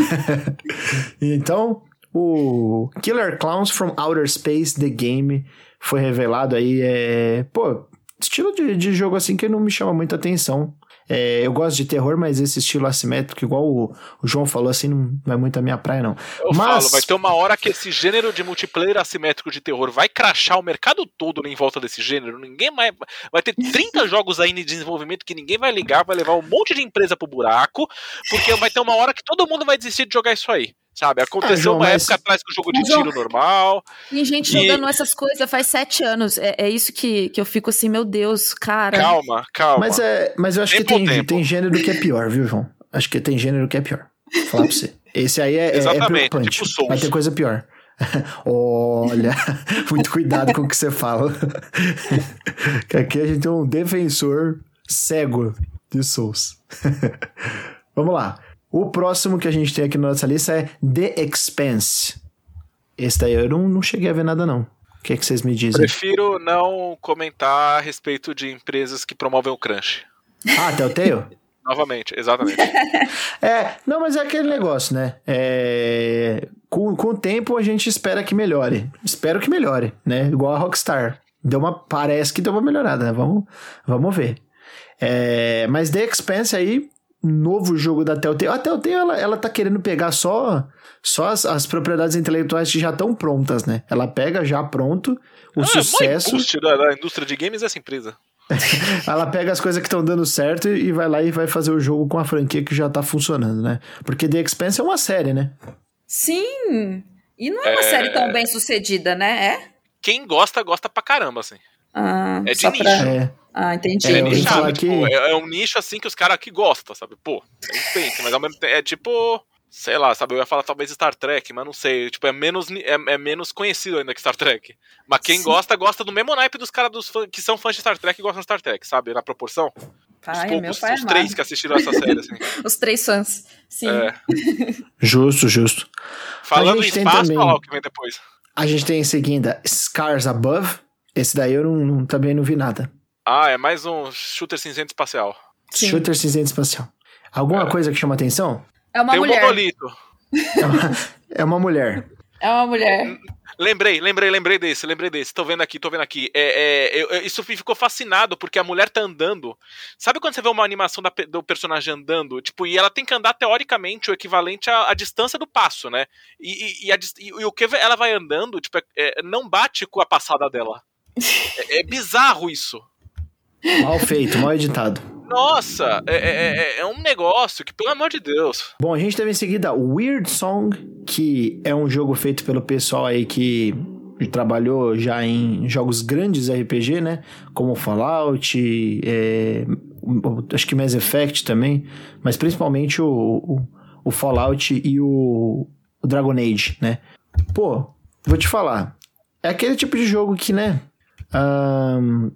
então, o Killer Clowns from Outer Space The Game foi revelado aí. É... Pô, estilo de, de jogo assim que não me chama muita atenção. É, eu gosto de terror, mas esse estilo assimétrico, igual o, o João falou, assim, não, é muito a minha praia, não. Eu mas... falo, vai ter uma hora que esse gênero de multiplayer assimétrico de terror vai crachar o mercado todo em volta desse gênero. Ninguém mais. Vai ter 30 jogos aí em desenvolvimento que ninguém vai ligar, vai levar um monte de empresa pro buraco, porque vai ter uma hora que todo mundo vai desistir de jogar isso aí. Sabe, aconteceu ah, João, uma mas... época atrás com o jogo de tiro normal. Tem gente e... jogando essas coisas faz sete anos. É, é isso que, que eu fico assim, meu Deus, cara. Calma, calma. Mas, é, mas eu acho tempo que tem, tem gênero que é pior, viu, João? Acho que tem gênero que é pior. Vou falar pra você. Esse aí é, é Exatamente, é preocupante. Tipo Vai ter coisa pior. Olha, muito cuidado com o que você fala. que aqui a gente tem um defensor cego de Souls. Vamos lá. O próximo que a gente tem aqui na nossa lista é The Expanse. Esse daí eu não, não cheguei a ver nada, não. O que, é que vocês me dizem? Prefiro não comentar a respeito de empresas que promovem o crunch. Ah, Telltale? Novamente, exatamente. é, não, mas é aquele negócio, né? É, com, com o tempo a gente espera que melhore. Espero que melhore, né? Igual a Rockstar. Deu uma, parece que deu uma melhorada, né? Vamos, vamos ver. É, mas The Expanse aí, novo jogo da Telltale. A Telltale, ela, ela tá querendo pegar só, só as, as propriedades intelectuais que já estão prontas, né? Ela pega já pronto o ah, sucesso... O da, da indústria de games é essa empresa. ela pega as coisas que estão dando certo e vai lá e vai fazer o jogo com a franquia que já tá funcionando, né? Porque The Expanse é uma série, né? Sim! E não é uma é... série tão bem sucedida, né? É? Quem gosta, gosta pra caramba, assim. Ah, é de nicho. Pra... É. Ah, entendi. É, tipo, é, é, um nicho assim que os caras aqui gostam, sabe? Pô, tem, mas ao mesmo tempo é tipo. Sei lá, sabe? Eu ia falar talvez Star Trek, mas não sei. Tipo, é menos, é, é menos conhecido ainda que Star Trek. Mas quem Sim. gosta, gosta do mesmo naipe dos caras dos que são fãs de Star Trek e gostam de Star Trek, sabe? Na proporção. Pai, os poucos, os três que assistiram essa série, assim. os três fãs. Sim. É. justo, justo. Falando em espaço, também... falar o que vem depois. A gente tem em seguida Scars Above. Esse daí eu não, não, também não vi nada. Ah, é mais um shooter cinzento espacial. Sim. Shooter cinzento espacial. Alguma é. coisa que chama atenção? É uma Tem mulher. um monolito. É uma, é uma mulher. É uma mulher. Lembrei, lembrei, lembrei desse, lembrei desse. Tô vendo aqui, tô vendo aqui. É, é, eu, isso ficou fascinado porque a mulher tá andando. Sabe quando você vê uma animação da, do personagem andando? Tipo, e ela tem que andar teoricamente o equivalente à, à distância do passo, né? E, e, e, a, e, o que ela vai andando, tipo, é, é não bate com a passada dela. é, é bizarro isso. Mal feito, mal editado. Nossa, é, é, é, é, um negócio que, pelo amor de Deus. Bom, a gente teve em seguida Weird Song, que é um jogo feito pelo pessoal aí que trabalhou já em jogos grandes RPG, né? Como Fallout, é, acho que Mass Effect também, mas principalmente o, o, o Fallout e o, o Dragon Age, né? Pô, vou te falar, é aquele tipo de jogo que, né? Um,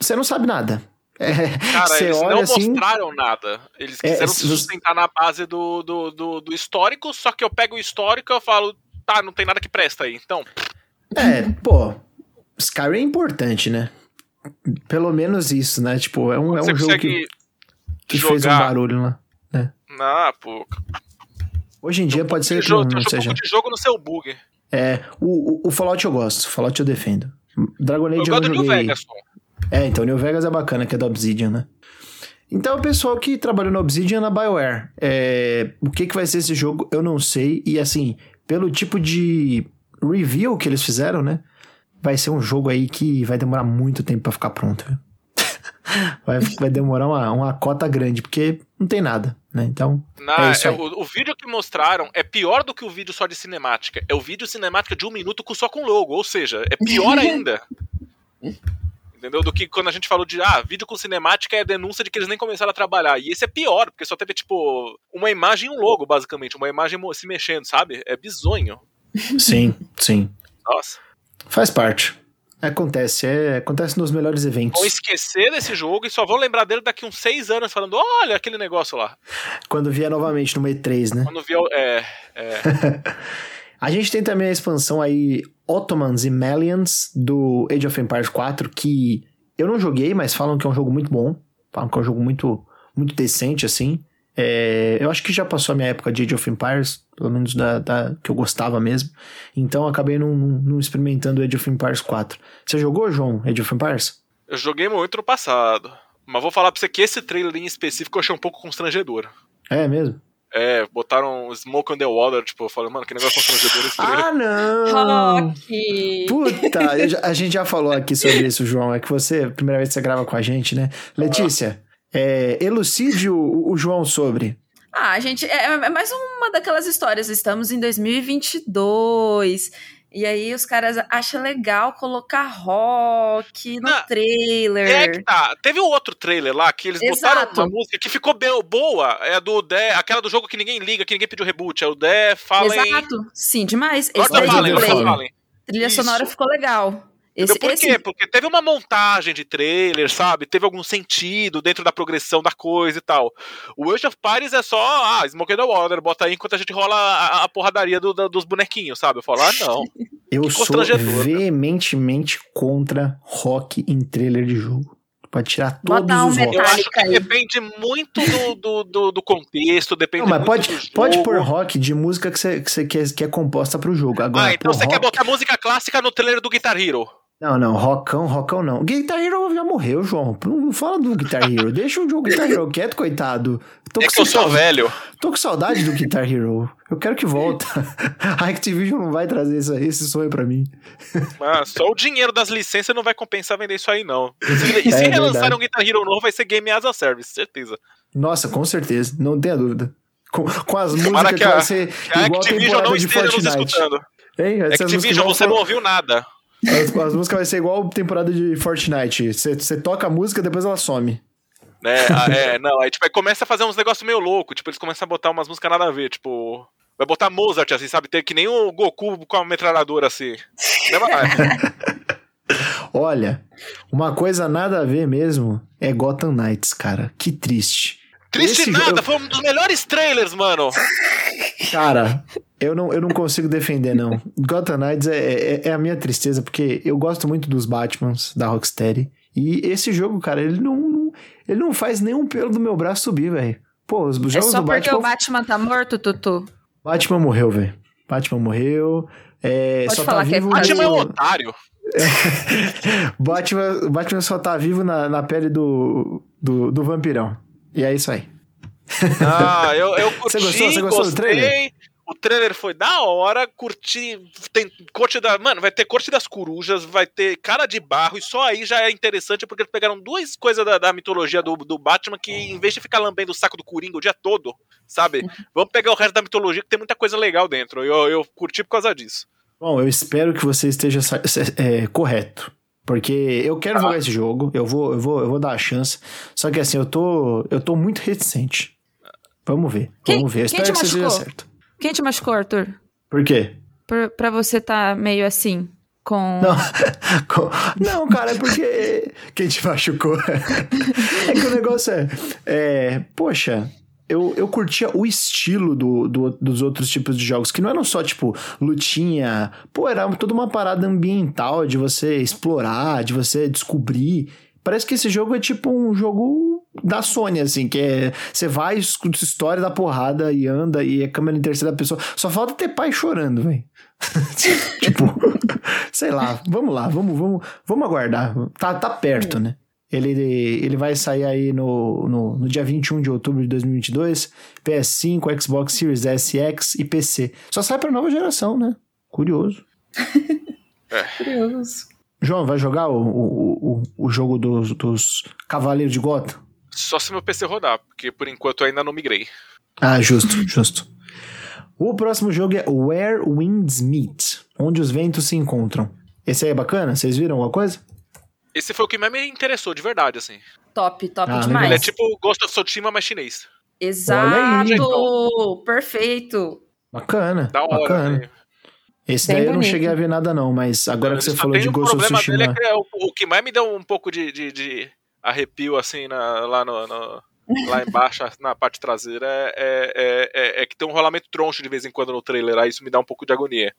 você não sabe nada. É, Cara, eles não assim, mostraram nada. Eles é, quiseram é, se sustentar na base do, do, do, do, histórico, só que eu pego o histórico e eu falo, tá, não tem nada que presta aí, então. É, pô, Skyrim é importante, né? Pelo menos isso, né? Tipo, é um, é um jogo que, que jogar... fez um barulho lá. Né? Não, pô. Hoje em dia pode ser que jogo, não, não seja. Um de jogo no seu bug. É, o, o, o Fallout eu gosto, Fallout eu defendo. Dragon Age eu, eu do New Vegas, pô. É, então New Vegas é bacana, que é da Obsidian, né? Então, o pessoal que trabalhou na Obsidian na BioWare. É, o que, que vai ser esse jogo, eu não sei. E assim, pelo tipo de review que eles fizeram, né? Vai ser um jogo aí que vai demorar muito tempo para ficar pronto. Viu? vai, vai demorar uma, uma cota grande, porque não tem nada, né? Então. Não, é é, o, o vídeo que mostraram é pior do que o vídeo só de cinemática. É o vídeo cinemática de um minuto só com logo. Ou seja, é pior ainda. Entendeu? Do que quando a gente falou de, ah, vídeo com cinemática é denúncia de que eles nem começaram a trabalhar. E esse é pior, porque só teve, tipo, uma imagem e um logo, basicamente. Uma imagem se mexendo, sabe? É bizonho. Sim, sim. Nossa. Faz parte. Acontece, é, acontece nos melhores eventos. Vão esquecer desse jogo e só vão lembrar dele daqui uns seis anos, falando, olha aquele negócio lá. Quando vier novamente no E3, né? Quando vier. É. é. A gente tem também a expansão aí Ottomans e Melians do Age of Empires 4, que eu não joguei, mas falam que é um jogo muito bom. Falam que é um jogo muito, muito decente, assim. É, eu acho que já passou a minha época de Age of Empires, pelo menos da, da- que eu gostava mesmo. Então acabei não experimentando Age of Empires 4. Você jogou, João, Age of Empires? Eu joguei muito no passado. Mas vou falar pra você que esse trailer em específico eu achei um pouco constrangedor. É mesmo? É, botaram Smoke on the Water, tipo, falei, mano, que negócio constrangedor esse. Ah, não! Rock! Puta, a gente já falou aqui sobre isso, João. É que você, primeira vez que você grava com a gente, né? Letícia, é, elucide o, o João sobre. Ah, gente, é, é mais uma daquelas histórias. Estamos em 2022. E aí os caras acham legal colocar rock no Não, trailer. É que tá. Teve um outro trailer lá que eles Exato. botaram uma música que ficou bem, boa. É a do The, aquela do jogo que ninguém liga, que ninguém pediu reboot. É o The Fallen. Exato. Sim, demais. Esse daí dizer, Fallen. Fallen. Trilha Isso. sonora ficou legal. Esse? Por esse- quê? Porque teve uma montagem de trailer, sabe? Teve algum sentido dentro da progressão da coisa e tal. O Age of Paris é só, ah, Smoke the Water, bota aí enquanto a gente rola a, a porradaria do- da- dos bonequinhos, sabe? Eu falo, ah, não. Eu sou né? veementemente contra rock em trailer de jogo. Pode tirar todos Botar um os rocks. Eu acho que aí. depende muito do, do, do, do contexto, depende Não, mas muito pode, do jogo. pode pôr rock de música que você, que você quer, que é composta pro jogo. Agora, Ah, então você quer rock- botar música clássica no trailer do Guitar Hero. Não, não, rockão, rockão não. Guitar Hero já morreu, João. Não fala do Guitar Hero. Deixa o jogo Guitar Hero quieto, coitado. Tô É que eu sou velho. Tô com saudade do Guitar Hero. Eu quero que volta. A Activision não vai trazer esse, esse sonho pra mim. Ah, só o dinheiro das licenças não vai compensar vender isso aí, não. E se, e se É verdade. um Guitar Hero novo, vai ser Game as a Service, certeza. Nossa, com certeza. Não tenha dúvida. Com, com as músicas que que, a- vai ser A igual Activision não esteja nos escutando. Essas músicas Activision, você for- não ouviu nada. As, as músicas vai ser igual temporada de Fortnite. Você toca a música, depois ela some. Né? Ah, é, não, aí tipo, aí começa a fazer uns negócios meio louco, tipo, eles começam a botar umas músicas nada a ver, tipo. Vai botar Mozart, assim, sabe? Ter que nem o Goku com a metralhadora, assim. Vibe. Olha, uma coisa nada a ver mesmo é Gotham Knights, cara. Que triste. Triste Esse nada, jogo- foi um dos melhores trailers, mano. Cara, eu não, eu não consigo defender, não. Gotham Knights é, é, é a minha tristeza, porque eu gosto muito dos Batmans da Rocksteady. E esse jogo, cara, ele não, não- ele não faz nenhum pelo do meu braço subir, velho. Pô, os É jogos só do porque Batman... o Batman tá morto, Tutu? Batman morreu, velho. Batman morreu. É, Pode só falar tá que é vivo Batman é um otário. Batman, Batman só tá vivo na, na pele do, do, do vampirão. E é isso aí. Ah, eu, eu curti, Você gostou? Você gostou do gostei. trailer? O trailer foi da hora, curti. Tem corte da. Mano, vai ter corte das corujas, vai ter cara de barro, e só aí já é interessante porque eles pegaram duas coisas da, da mitologia do, do Batman que, em vez de ficar lambendo o saco do Coringa o dia todo, sabe? Vamos pegar o resto da mitologia que tem muita coisa legal dentro. Eu, eu curti por causa disso. Bom, eu espero que você esteja é, correto. Porque eu quero jogar esse jogo, eu vou, eu vou, eu vou dar a chance. Só que assim, eu tô, eu tô muito reticente. Vamos ver, Quem- vamos ver. Eu espero que você seja machucou? certo. Quem te machucou, Arthur? Por quê? Por, pra você tá meio assim, com... Não, co- não, cara, é porque quem te machucou. é que o negócio é, é poxa, eu, eu curtia o estilo do, do- dos outros tipos de jogos, que não eram só, tipo, lutinha. Pô, era toda uma parada ambiental de você explorar, de você descobrir. Parece que esse jogo é tipo um jogo da Sony, assim, que é. Você vai, escuta história da porrada e anda, e é câmera em terceira pessoa. Só falta ter pai chorando, velho. tipo, sei lá, vamos lá, vamos, vamos, vamos aguardar. Tá, tá perto, né? Ele, ele vai sair aí no, no, no dia 21 de outubro de 2022. PS5, Xbox Series S, X e PC. Só sai pra nova geração, né? Curioso. Curioso. João, vai jogar o, o, o, o jogo dos, dos Cavaleiros de Gotham? Só se meu PC rodar, porque por enquanto eu ainda não migrei. Ah, justo, justo. O próximo jogo é Where Winds Meet, onde os ventos se encontram. Esse aí é bacana? Vocês viram alguma coisa? Esse foi o que mais me interessou, de verdade, assim. Top, top Ah, demais. Ele é tipo Ghost of Tsushima, mas chinês. Exato! Perfeito! Bacana, Da hora, bacana. né? Esse Bem daí eu não bonito. cheguei a ver nada não, mas agora que você falou de um Ghost of problema dele Tsushima... é que é o, o que mais me deu um pouco de, de, de arrepio, assim, na- lá, no, no- lá embaixo, na parte traseira, é, é, é- é que tem um rolamento troncho de vez em quando no trailer, aí isso me dá um pouco de agonia.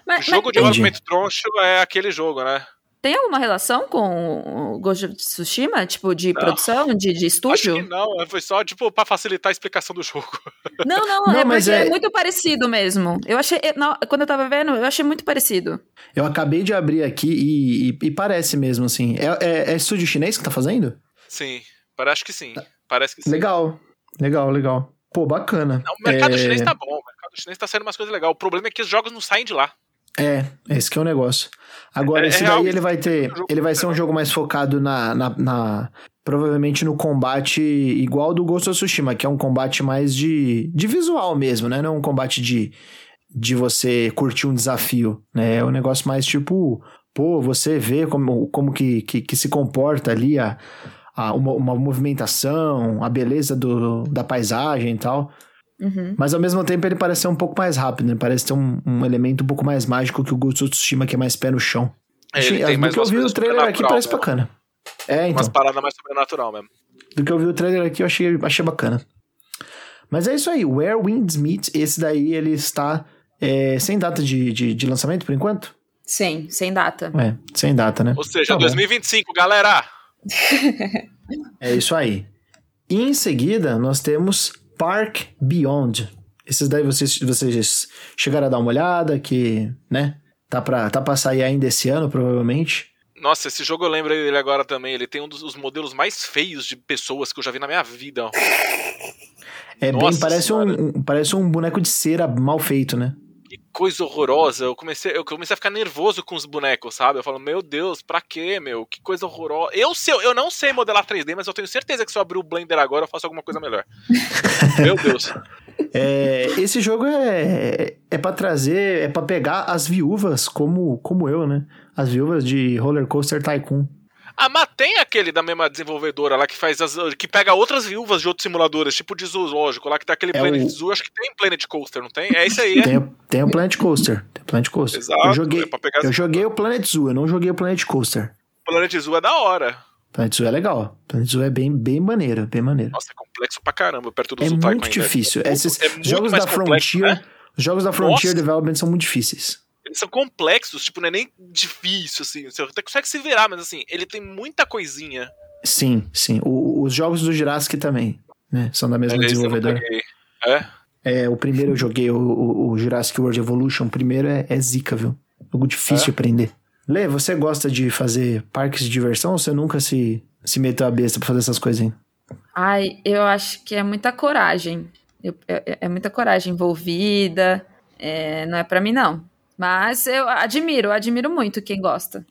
O Mas, jogo mas de rolamento troncho é aquele jogo, né? Tem alguma relação com o Ghost of Tsushima? Tipo, de Não. produção, de, de Acho estúdio? que não, foi só, tipo, pra facilitar a explicação do jogo. Não, não, Não, é mas é... é- muito parecido mesmo. Eu achei. não, quando eu tava vendo, eu achei muito parecido. Eu acabei de abrir aqui e, e- e parece mesmo, assim. É, é, é estúdio chinês que tá fazendo? Sim, parece que sim. Parece que sim. Legal, legal, legal. Pô, bacana. Não, o mercado é... chinês tá bom, o mercado chinês tá saindo umas coisas legais. O problema é que os jogos não saem de lá. É, esse que é o negócio. Agora, É- é esse daí ele vai ter. é Ele vai muito ser um jogo mais focado na, na, na- Provavelmente no combate igual do Ghost of Tsushima, que é um combate mais de, de visual mesmo, né? Não um combate de, de você curtir um desafio, né? É um negócio mais tipo. Pô, você vê como, como que, que, que se comporta ali a, a, uma, uma movimentação, a beleza do, da paisagem e tal. Uhum. Mas ao mesmo tempo ele parece ser um pouco mais rápido, né? Parece ter um, um elemento um pouco mais mágico que o Ghost of Tsushima, que é mais pé no chão. É, ele Achei- tem do que eu vi no trailer aqui parece mesmo. bacana. É, então. Umas paradas mais sobrenatural mesmo. Do que eu vi no trailer aqui eu achei, achei bacana. Mas é isso aí, Where Winds Meet, esse daí ele está é, sem data de, de, de lançamento por enquanto? Sim, sem data. É, sem data, né? Ou seja, Tá bom. 2025, galera! É isso aí. E em seguida, nós temos Park Beyond. Esses daí vocês, vocês chegaram a dar uma olhada, que, né? Tá pra, tá pra sair ainda esse ano, provavelmente. Nossa, esse jogo eu lembro dele agora também. Ele tem um dos os modelos mais feios de pessoas que eu já vi na minha vida. É bem, Nossa parece um, Senhora. um- parece um boneco de cera mal feito, né? Coisa horrorosa. Eu comecei, eu comecei a ficar nervoso com os bonecos, sabe? Eu falo, meu Deus, pra quê, meu? Que coisa horrorosa. Eu, sei, eu não sei modelar 3D, mas eu tenho certeza que se eu abrir o Blender agora eu faço alguma coisa melhor. meu Deus. É, esse jogo é, é para trazer, é pra pegar as viúvas como, como eu, né? As viúvas de Roller Coaster Tycoon. Ah, mas tem aquele da mesma desenvolvedora lá que faz as. que pega outras viúvas de outros simuladores, tipo de zoológico, lá que tem aquele É Planet o- Zoo, acho que tem Planet Coaster, não tem? É isso aí, é. Tem, o- tem o Planet Coaster. Tem o Planet Coaster. Exato, eu joguei, é eu joguei o Planet Zoo, eu não joguei o Planet Coaster. Planet Zoo é da hora. Planet Zoo é legal. Planet Zoo é bem, bem maneiro, bem maneiro. Nossa, é complexo pra caramba, perto do É Zoo muito Tycoon ainda. difícil. É muito- Esses é muito jogos da complexo, Frontier, né? os jogos da Frontier Nossa. Development são muito difíceis. Eles são complexos, tipo, não é nem difícil, assim. Você até consegue se virar, mas assim, ele tem muita coisinha. Sim, sim. O- os jogos do Jurassic também, né? São da mesma É, desenvolvedora. É? É, o primeiro eu joguei, o, o- o Jurassic World Evolution, o primeiro é, é zica, viu? Jogo difícil É? de aprender. Lê, você gosta de fazer parques de diversão ou você nunca se, se meteu a besta pra fazer essas coisas aí? Ai, eu acho que é muita coragem. Eu- é, é muita coragem envolvida. é, não é pra mim, não. Mas eu admiro, eu admiro muito quem gosta.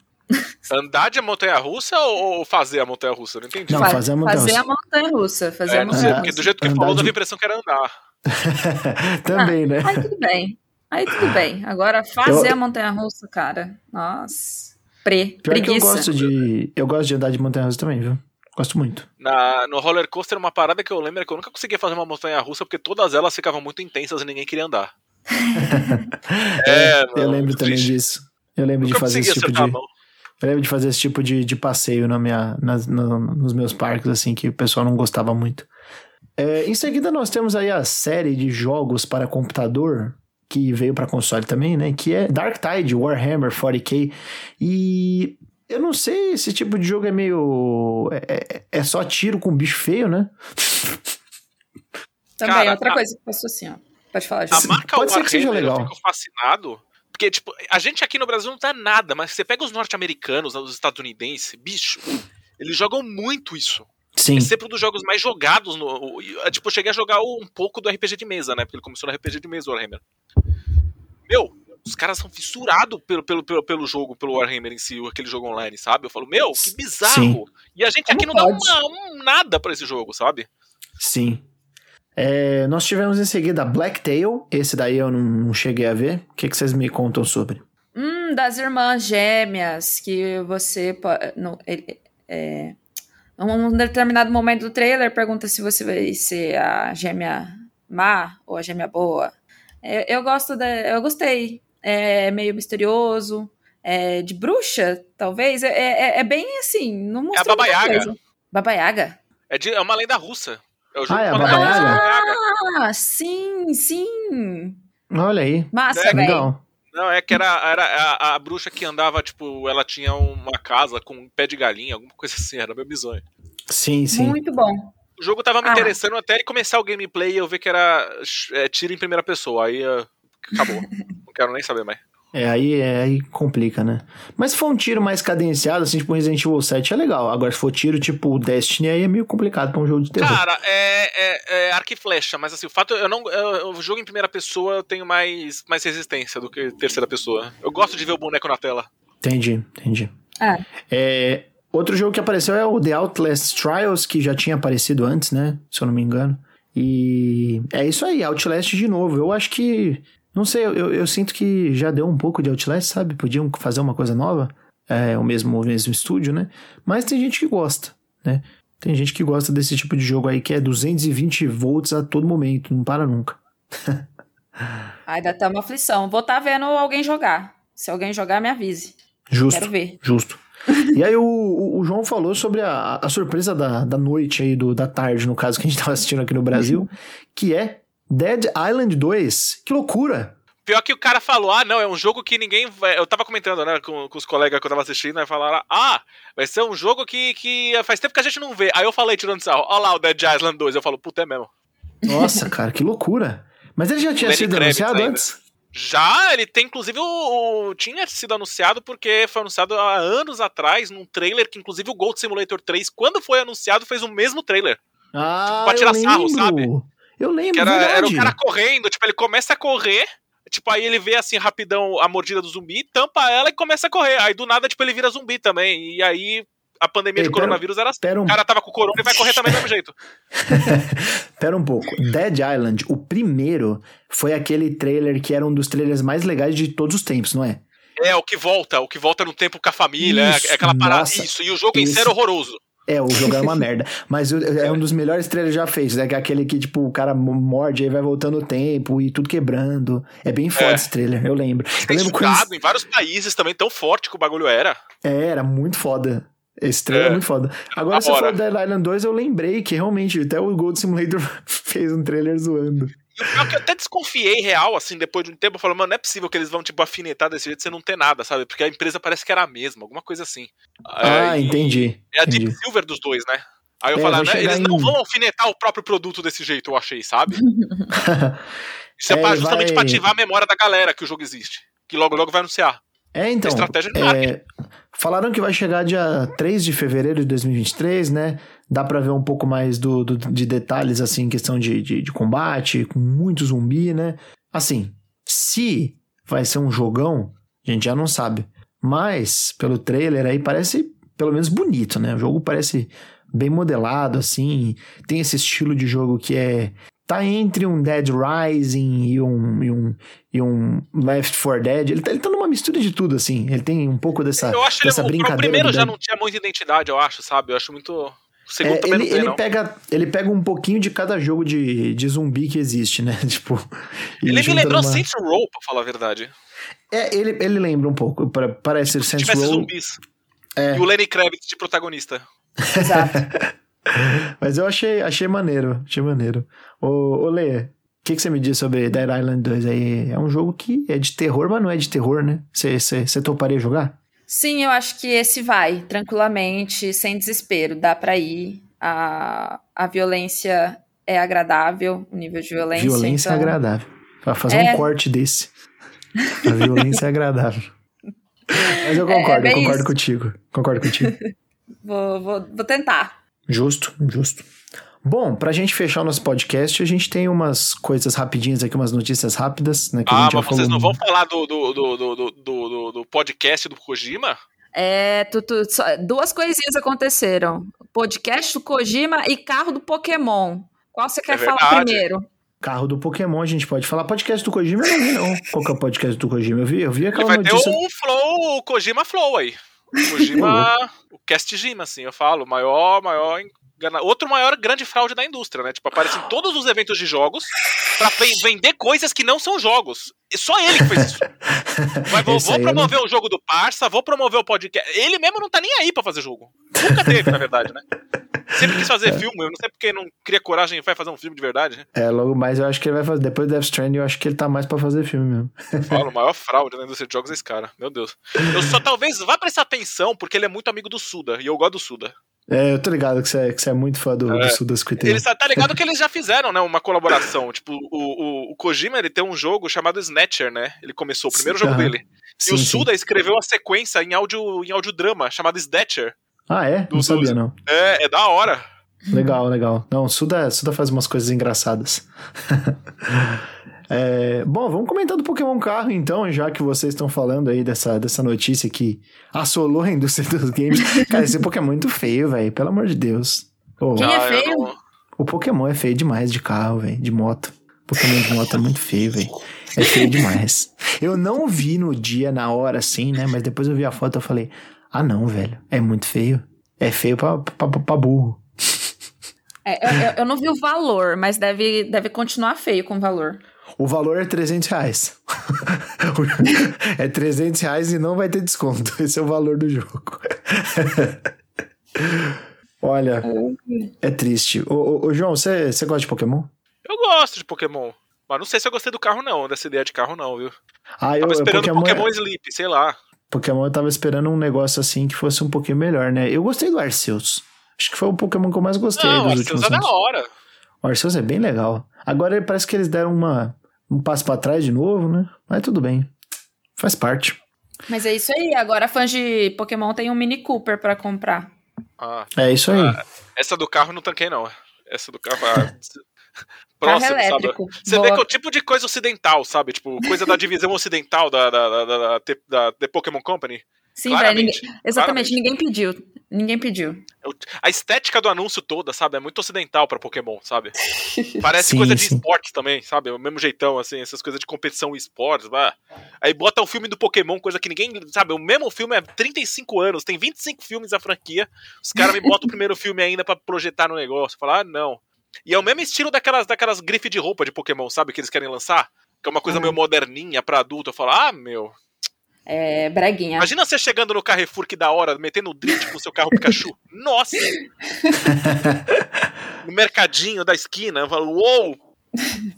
Andar de montanha-russa ou ou fazer a montanha-russa? Não entendi. Não, Fa- fazer a montanha-russa. Fazer a montanha-russa. Fazer É, a não sei, Ah, porque do jeito que falou, de- dava a impressão que era andar. Também, né? Aí tudo bem. Aí tudo bem. Agora, fazer Eu- a montanha-russa, cara. Nossa. Pre, Pior que eu preguiça. gosto de. Eu gosto de andar de montanha-russa também, viu? Gosto muito. Na, no roller coaster, uma parada que eu lembro é que eu nunca conseguia fazer uma montanha-russa porque todas elas ficavam muito intensas e ninguém queria andar. É, eu mano, lembro muito também triste. disso. Eu lembro de fazer esse tipo de. mão. Eu lembro de fazer esse tipo de, de passeio na minha, nas- no- nos meus parques, assim, que o pessoal não gostava muito. É, em seguida, nós temos aí a série de jogos para computador, que veio para console também, né? Que é Dark Tide, Warhammer 40k. E eu não sei, esse tipo de jogo é meio. É, é- é só tiro com bicho feio, né? Também, Cara, outra a- coisa que passou assim, ó. Pode falar, A marca Pode ser que seja Warhammer, legal. Eu fico fascinado. Porque, tipo, a gente aqui no Brasil não dá nada, mas você pega os norte-americanos, os estadunidenses, bicho. Eles jogam muito isso. Sim. É sempre um dos jogos mais jogados. No, tipo, eu cheguei a jogar um pouco do RPG de mesa, né? Porque ele começou no RPG de mesa, o Warhammer. Meu, os caras são fissurados pelo, pelo, pelo, pelo jogo, pelo Warhammer em si, aquele jogo online, sabe? Eu falo, meu, que bizarro! Sim. E a gente Como aqui não pode? dá uma, um nada pra esse jogo, sabe? Sim. É, nós tivemos em seguida Blacktail. Esse daí eu não, não cheguei a ver. O que, que vocês me contam sobre? Hum, das irmãs gêmeas, que você. No, ele- é, num determinado momento do trailer, pergunta se você vai ser a gêmea má ou a gêmea boa. É, eu gosto da. Eu gostei. É meio misterioso. É de bruxa, talvez. É, é, é bem assim. Não mostrou É a Baba Yaga. Baba Yaga? É, de- é uma lenda russa. É o jogo Ah, é a. Ah, sim, sim. Olha aí. Massa, É, velho. Legal. Não, é que era, era a, a bruxa que andava, tipo, ela tinha uma casa com um pé de galinha, alguma coisa assim, era meio bizonho. Sim, sim. Muito bom. O jogo tava me Ah. interessando até ele começar o gameplay e eu ver que era é, tiro em primeira pessoa. Aí acabou. Não quero nem saber mais. É, aí, é, aí complica, né? Mas se for um tiro mais cadenciado, assim, tipo Resident Evil 7, é legal. Agora, se for tiro tipo Destiny, aí é meio complicado pra um jogo de terror. Cara, é, é, é arco e flecha, mas assim, o fato eu não. Eu, o jogo em primeira pessoa eu tenho mais, mais resistência do que terceira pessoa. Eu gosto de ver o boneco na tela. Entendi, entendi. Ah. É, outro jogo que apareceu é o The Outlast Trials, que já tinha aparecido antes, né? Se eu não me engano. E é isso aí, Outlast de novo. Eu acho que. Não sei, eu, eu sinto que já deu um pouco de Outlast, sabe? Podiam fazer uma coisa nova. É o mesmo, o mesmo estúdio, né? Mas tem gente que gosta, né? Tem gente que gosta desse tipo de jogo aí que é 220 volts a todo momento, não para nunca. Ai, dá até uma aflição. Vou estar vendo alguém jogar. Se alguém jogar, me avise. Justo. Quero ver. Justo. E aí o, o- o João falou sobre a, a surpresa da, da noite aí, do, da tarde, no caso, que a gente tava assistindo aqui no Brasil, que é Dead Island 2. Que loucura! Pior que o cara falou, ah, não, é um jogo que ninguém vai. Eu tava comentando, né, com, com os colegas que eu tava assistindo, aí falaram, ah, vai ser um jogo que, que faz tempo que a gente não vê. Aí eu falei, tirando sarro, ó lá o Dead Island 2. Eu falo, puta, é mesmo. Nossa, cara, que loucura! Mas ele já tinha Lenny sido Kravitz anunciado ainda. antes? Já, ele tem, inclusive, o, o- Tinha sido anunciado porque foi anunciado há anos atrás, num trailer que, inclusive, o Gold Simulator 3, quando foi anunciado, fez o mesmo trailer. Ah, pra tirar sarro, sabe? Eu lembro, era, verdade. era o cara correndo, tipo, ele começa a correr, tipo, aí ele vê assim rapidão a mordida do zumbi, tampa ela e começa a correr. Aí do nada, tipo, ele vira zumbi também. E aí a pandemia Ei, de pera- coronavírus era assim. Pera um, O cara tava com corona e vai correr também do mesmo jeito. pera um pouco. Dead Island, o primeiro, foi aquele trailer que era um dos trailers mais legais de todos os tempos, não é? É, o que volta, o que volta no tempo com a família, é- Isso, é aquela parada. nossa, isso, e o jogo em si esse- era horroroso. É, o jogo era uma merda. Mas é um dos melhores trailers já feitos, né? Que é aquele que, tipo, o cara morde e vai voltando o tempo e tudo quebrando. É bem foda É. esse trailer, eu lembro. Eu lembro quando. Em vários países também, tão forte que o bagulho era. É, era muito foda. Esse trailer é, É. muito foda. Agora, falou hora. Dead Island 2, eu lembrei que realmente até o Gold Simulator fez um trailer zoando. E o pior é que eu até desconfiei real, assim, depois de um tempo, eu falei, mano, não é possível que eles vão, tipo, afinetar desse jeito sem não ter nada, sabe? Porque a empresa parece que era a mesma, alguma coisa assim. Ah, É, entendi. É a entendi. Deep Silver dos dois, né? Aí eu É, falei, vai né, eles não em- vão alfinetar o próprio produto desse jeito, eu achei, sabe? Isso é, É, pra, justamente vai- pra ativar a memória da galera que o jogo existe. Que logo logo vai anunciar. É, então. Estratégia de é, falaram que vai chegar dia 3 de fevereiro de 2023, né? Dá pra ver um pouco mais do, do- de detalhes, assim, em questão de, de, de combate, com muito zumbi, né? Assim, se vai ser um jogão, a gente já não sabe. Mas, pelo trailer aí, parece pelo menos bonito, né? O jogo parece bem modelado, assim. Tem esse estilo de jogo que é. Tá entre um Dead Rising e um, e um, e um Left 4 Dead. Ele tá, ele tá numa mistura de tudo, assim. Ele tem um pouco dessa, eu acho que dessa ele, o brincadeira. primeiro do já não tinha muita identidade, eu acho, sabe? Eu acho muito. O segundo É, também ele, tem, ele pega, ele pega um pouquinho de cada jogo de, de zumbi que existe, né? tipo. Ele me lembrou numa- Saints Row, pra falar a verdade. É, ele, ele lembra um pouco. pra- Parece ser Se Saints Row. zumbis. É. E o Lenny Kravitz de protagonista. Exato. Mas eu achei, achei maneiro. Achei maneiro. Ô, ô Lê, o que, que você me diz sobre Dead Island 2 aí? É um jogo que é de terror, mas não é de terror, né? Você- toparia jogar? Sim, eu acho que esse vai, tranquilamente, sem desespero, dá pra ir. A, a violência é agradável, o nível de violência. Violência é então... agradável. Pra fazer É. um corte desse. A violência é agradável. Mas eu concordo, É bem eu concordo isso. contigo. Concordo contigo. Vou, vou, vou tentar. Justo, justo. Bom, pra gente fechar o nosso podcast, a gente tem umas coisas rapidinhas aqui, umas notícias rápidas, né? Que a Ah, mas vocês falou. não vão falar do, do, do, do, do, do, do podcast do Kojima? É, tu, tu- só- duas coisinhas aconteceram. Podcast do Kojima e carro do Pokémon. Qual você quer É falar primeiro? Carro do Pokémon, a gente pode falar. Podcast do Kojima eu não vi, não. Qual que é o podcast do Kojima? Eu vi, eu vi Ele aquela vai ter notícia. o Flow, o Kojima Flow aí. O Kojima, o Cast Jima, assim, eu falo, maior, maior outro maior grande fraude da indústria, né? Tipo, aparece em todos os eventos de jogos pra ven- vender coisas que não são jogos. E só ele que fez isso. Vai, vou, vou promover o jogo do Parça, vou promover o podcast. Ele mesmo não tá nem aí pra fazer jogo. Nunca teve, na verdade, né? Sempre quis fazer filme, eu não sei porque não cria coragem e vai fazer um filme de verdade, né? É, logo mais eu acho que ele vai fazer. Depois do Death Stranding, eu acho que ele tá mais pra fazer filme mesmo. Fala, o maior fraude na indústria de jogos é esse cara. Meu Deus. Eu só talvez vá prestar atenção porque ele é muito amigo do Suda. E eu gosto do Suda. É, eu tô ligado que você é, que você é muito fã do, É. do Suda Squid Eles tá ligado que eles já fizeram, né? Uma colaboração. Tipo, o, o, o Kojima ele tem um jogo chamado Snatcher, né? Ele começou o primeiro Sim, jogo aham. dele. Sim, e o sim. Suda escreveu a sequência em áudio, em audiodrama, chamado Snatcher. Ah, é? do- Não sabia, não. É, é da hora. Legal, legal. Não, Suda, Suda faz umas coisas engraçadas. É, bom, vamos comentar do Pokémon Carro então, já que vocês estão falando aí dessa, dessa notícia que assolou a indústria dos games. Cara, esse Pokémon é muito feio, velho. Pelo amor de Deus. Ô, Quem é Ah, feio? não- O Pokémon é feio demais de carro, velho, de moto. Pokémon de moto é muito feio, velho. É feio demais. Eu não vi no dia, na hora, assim, né? Mas depois eu vi a foto e falei, ah não, velho, é muito feio. É feio pra, pra, pra- pra burro. É, eu, eu- não vi o valor, mas deve, deve continuar feio com o valor. O valor é 300 reais. é 300 reais e não vai ter desconto. Esse é o valor do jogo. Olha, é triste. Ô, ô, ô, João, você você gosta de Pokémon? Eu gosto de Pokémon. Mas não sei se eu gostei do carro, não, dessa ideia de carro, não, viu? Ah, eu, Tava esperando Pokémon, Pokémon, Sleep, sei lá. Pokémon eu tava esperando um negócio assim que fosse um pouquinho melhor, né? Eu gostei do Arceus. Acho que foi o Pokémon que eu mais gostei Não, dos Arceus últimos é da anos. hora. O Arceus é bem legal. Agora parece que eles deram uma, um passo pra trás de novo, né? Mas tudo bem. Faz parte. Mas é isso aí. Agora fãs de Pokémon tem um Mini Cooper pra comprar. Ah, É isso aí. Ah, essa do carro eu não tanquei, não. Essa do carro. Carro Próximo, sabe? elétrico. Você Boa. vê que é o tipo de coisa ocidental, sabe? Tipo, coisa da divisão ocidental da, da, da, da, da, da The Pokémon Company. Sim, velho. Exatamente, claramente. ninguém pediu. Ninguém pediu. É A estética do anúncio toda, sabe? É muito ocidental pra Pokémon, sabe? Parece Sim, coisa de sim. esportes também, sabe? O mesmo jeitão, assim, essas coisas de competição e esportes. Aí bota o filme do Pokémon, coisa que ninguém. Sabe? O mesmo filme é 35 anos, tem 25 filmes a franquia. Os caras me botam o primeiro filme ainda pra projetar no negócio. Falar, ah, não. E é o mesmo estilo daquelas, daquelas grifes de roupa de Pokémon, sabe? Que eles querem lançar. Que é uma coisa Ah. meio moderninha pra adulto. Eu falo, ah, meu. É, breguinha. Imagina você chegando no Carrefour que da hora, metendo o drift com o seu carro Pikachu. Nossa! no mercadinho da esquina, eu falo, uou!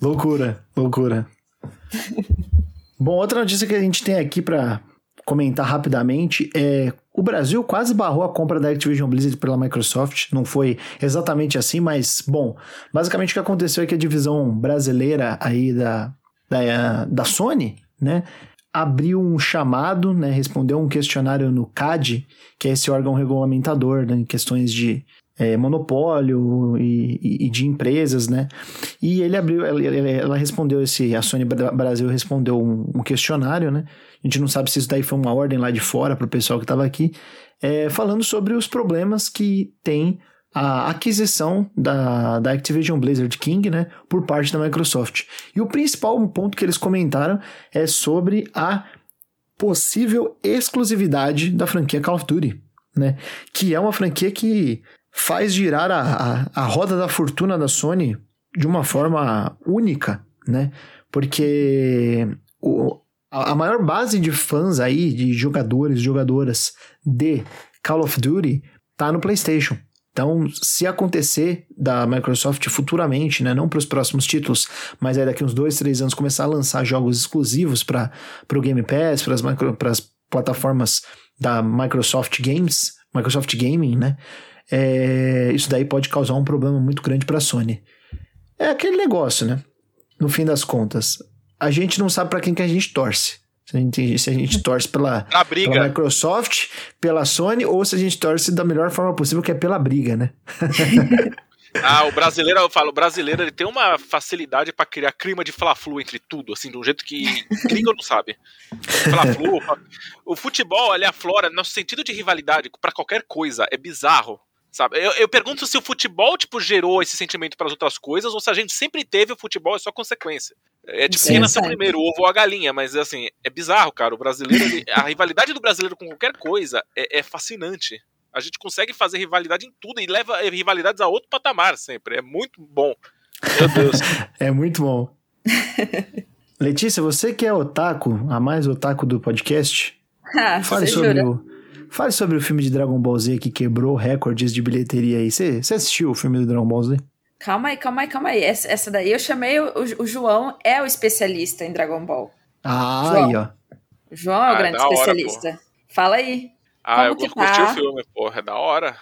Loucura, loucura. Bom, outra notícia que a gente tem aqui pra comentar rapidamente é o Brasil quase barrou a compra da Activision Blizzard pela Microsoft. Não foi exatamente assim, mas bom, basicamente o que aconteceu é que a divisão brasileira aí da, da, da Sony, né, abriu um chamado, né, respondeu um questionário no CAD, que é esse órgão regulamentador né, em questões de é, monopólio e, e- e de empresas, né? E ele abriu, ela, ela- respondeu esse, a Sony Bra- Brasil respondeu um, um questionário, né? A gente não sabe se isso daí foi uma ordem lá de fora para o pessoal que estava aqui, é, falando sobre os problemas que tem a aquisição da, da Activision Blizzard King, né, por parte da Microsoft. E o principal ponto que eles comentaram é sobre a possível exclusividade da franquia Call of Duty, né, que é uma franquia que faz girar a, a, a roda da fortuna da Sony de uma forma única, né, porque a, maior base de fãs aí, de jogadores, jogadoras de Call of Duty, tá no PlayStation. Então, se acontecer da Microsoft futuramente, né, não para os próximos títulos, mas aí daqui uns dois, três anos começar a lançar jogos exclusivos para o Game Pass, para as plataformas da Microsoft Games, Microsoft Gaming, né? é, isso daí pode causar um problema muito grande para a Sony. É aquele negócio, né? No fim das contas, a gente não sabe para quem que a gente torce. Se a gente, se a gente torce pela, pela Microsoft, pela Sony, ou se a gente torce da melhor forma possível, que é pela briga, né? Ah, o brasileiro, eu falo, o brasileiro ele tem uma facilidade pra criar clima de fla-flu entre tudo, assim, de um jeito que gringo não sabe. Fla-flu, o futebol, ali aflora nosso sentido de rivalidade pra qualquer coisa, é bizarro. Sabe? Eu, eu pergunto se o futebol, tipo, gerou esse sentimento para as outras coisas, ou se a gente sempre teve o futebol é só consequência. É tipo, Sim, quem nasceu primeiro, o ovo ou a galinha, mas assim, é bizarro, cara. O brasileiro, ele- a rivalidade do brasileiro com qualquer coisa é, é fascinante. A gente consegue fazer rivalidade em tudo e leva eh, rivalidades a outro patamar sempre. É muito bom. Meu Deus. É muito bom. Letícia, você que é otaku, a mais otaku do podcast, Ah, fale sobre, jura? o, fale sobre o filme de Dragon Ball Z que quebrou recordes de bilheteria aí. Você assistiu o filme do Dragon Ball Z? Calma aí, calma aí, calma aí. Essa, essa daí eu chamei o, o João, é o especialista em Dragon Ball. Ah, João. aí, ó. O João é o Ah, grande da hora, especialista. Fala aí. Ah, Como eu que curti tá? o filme, porra, é da hora.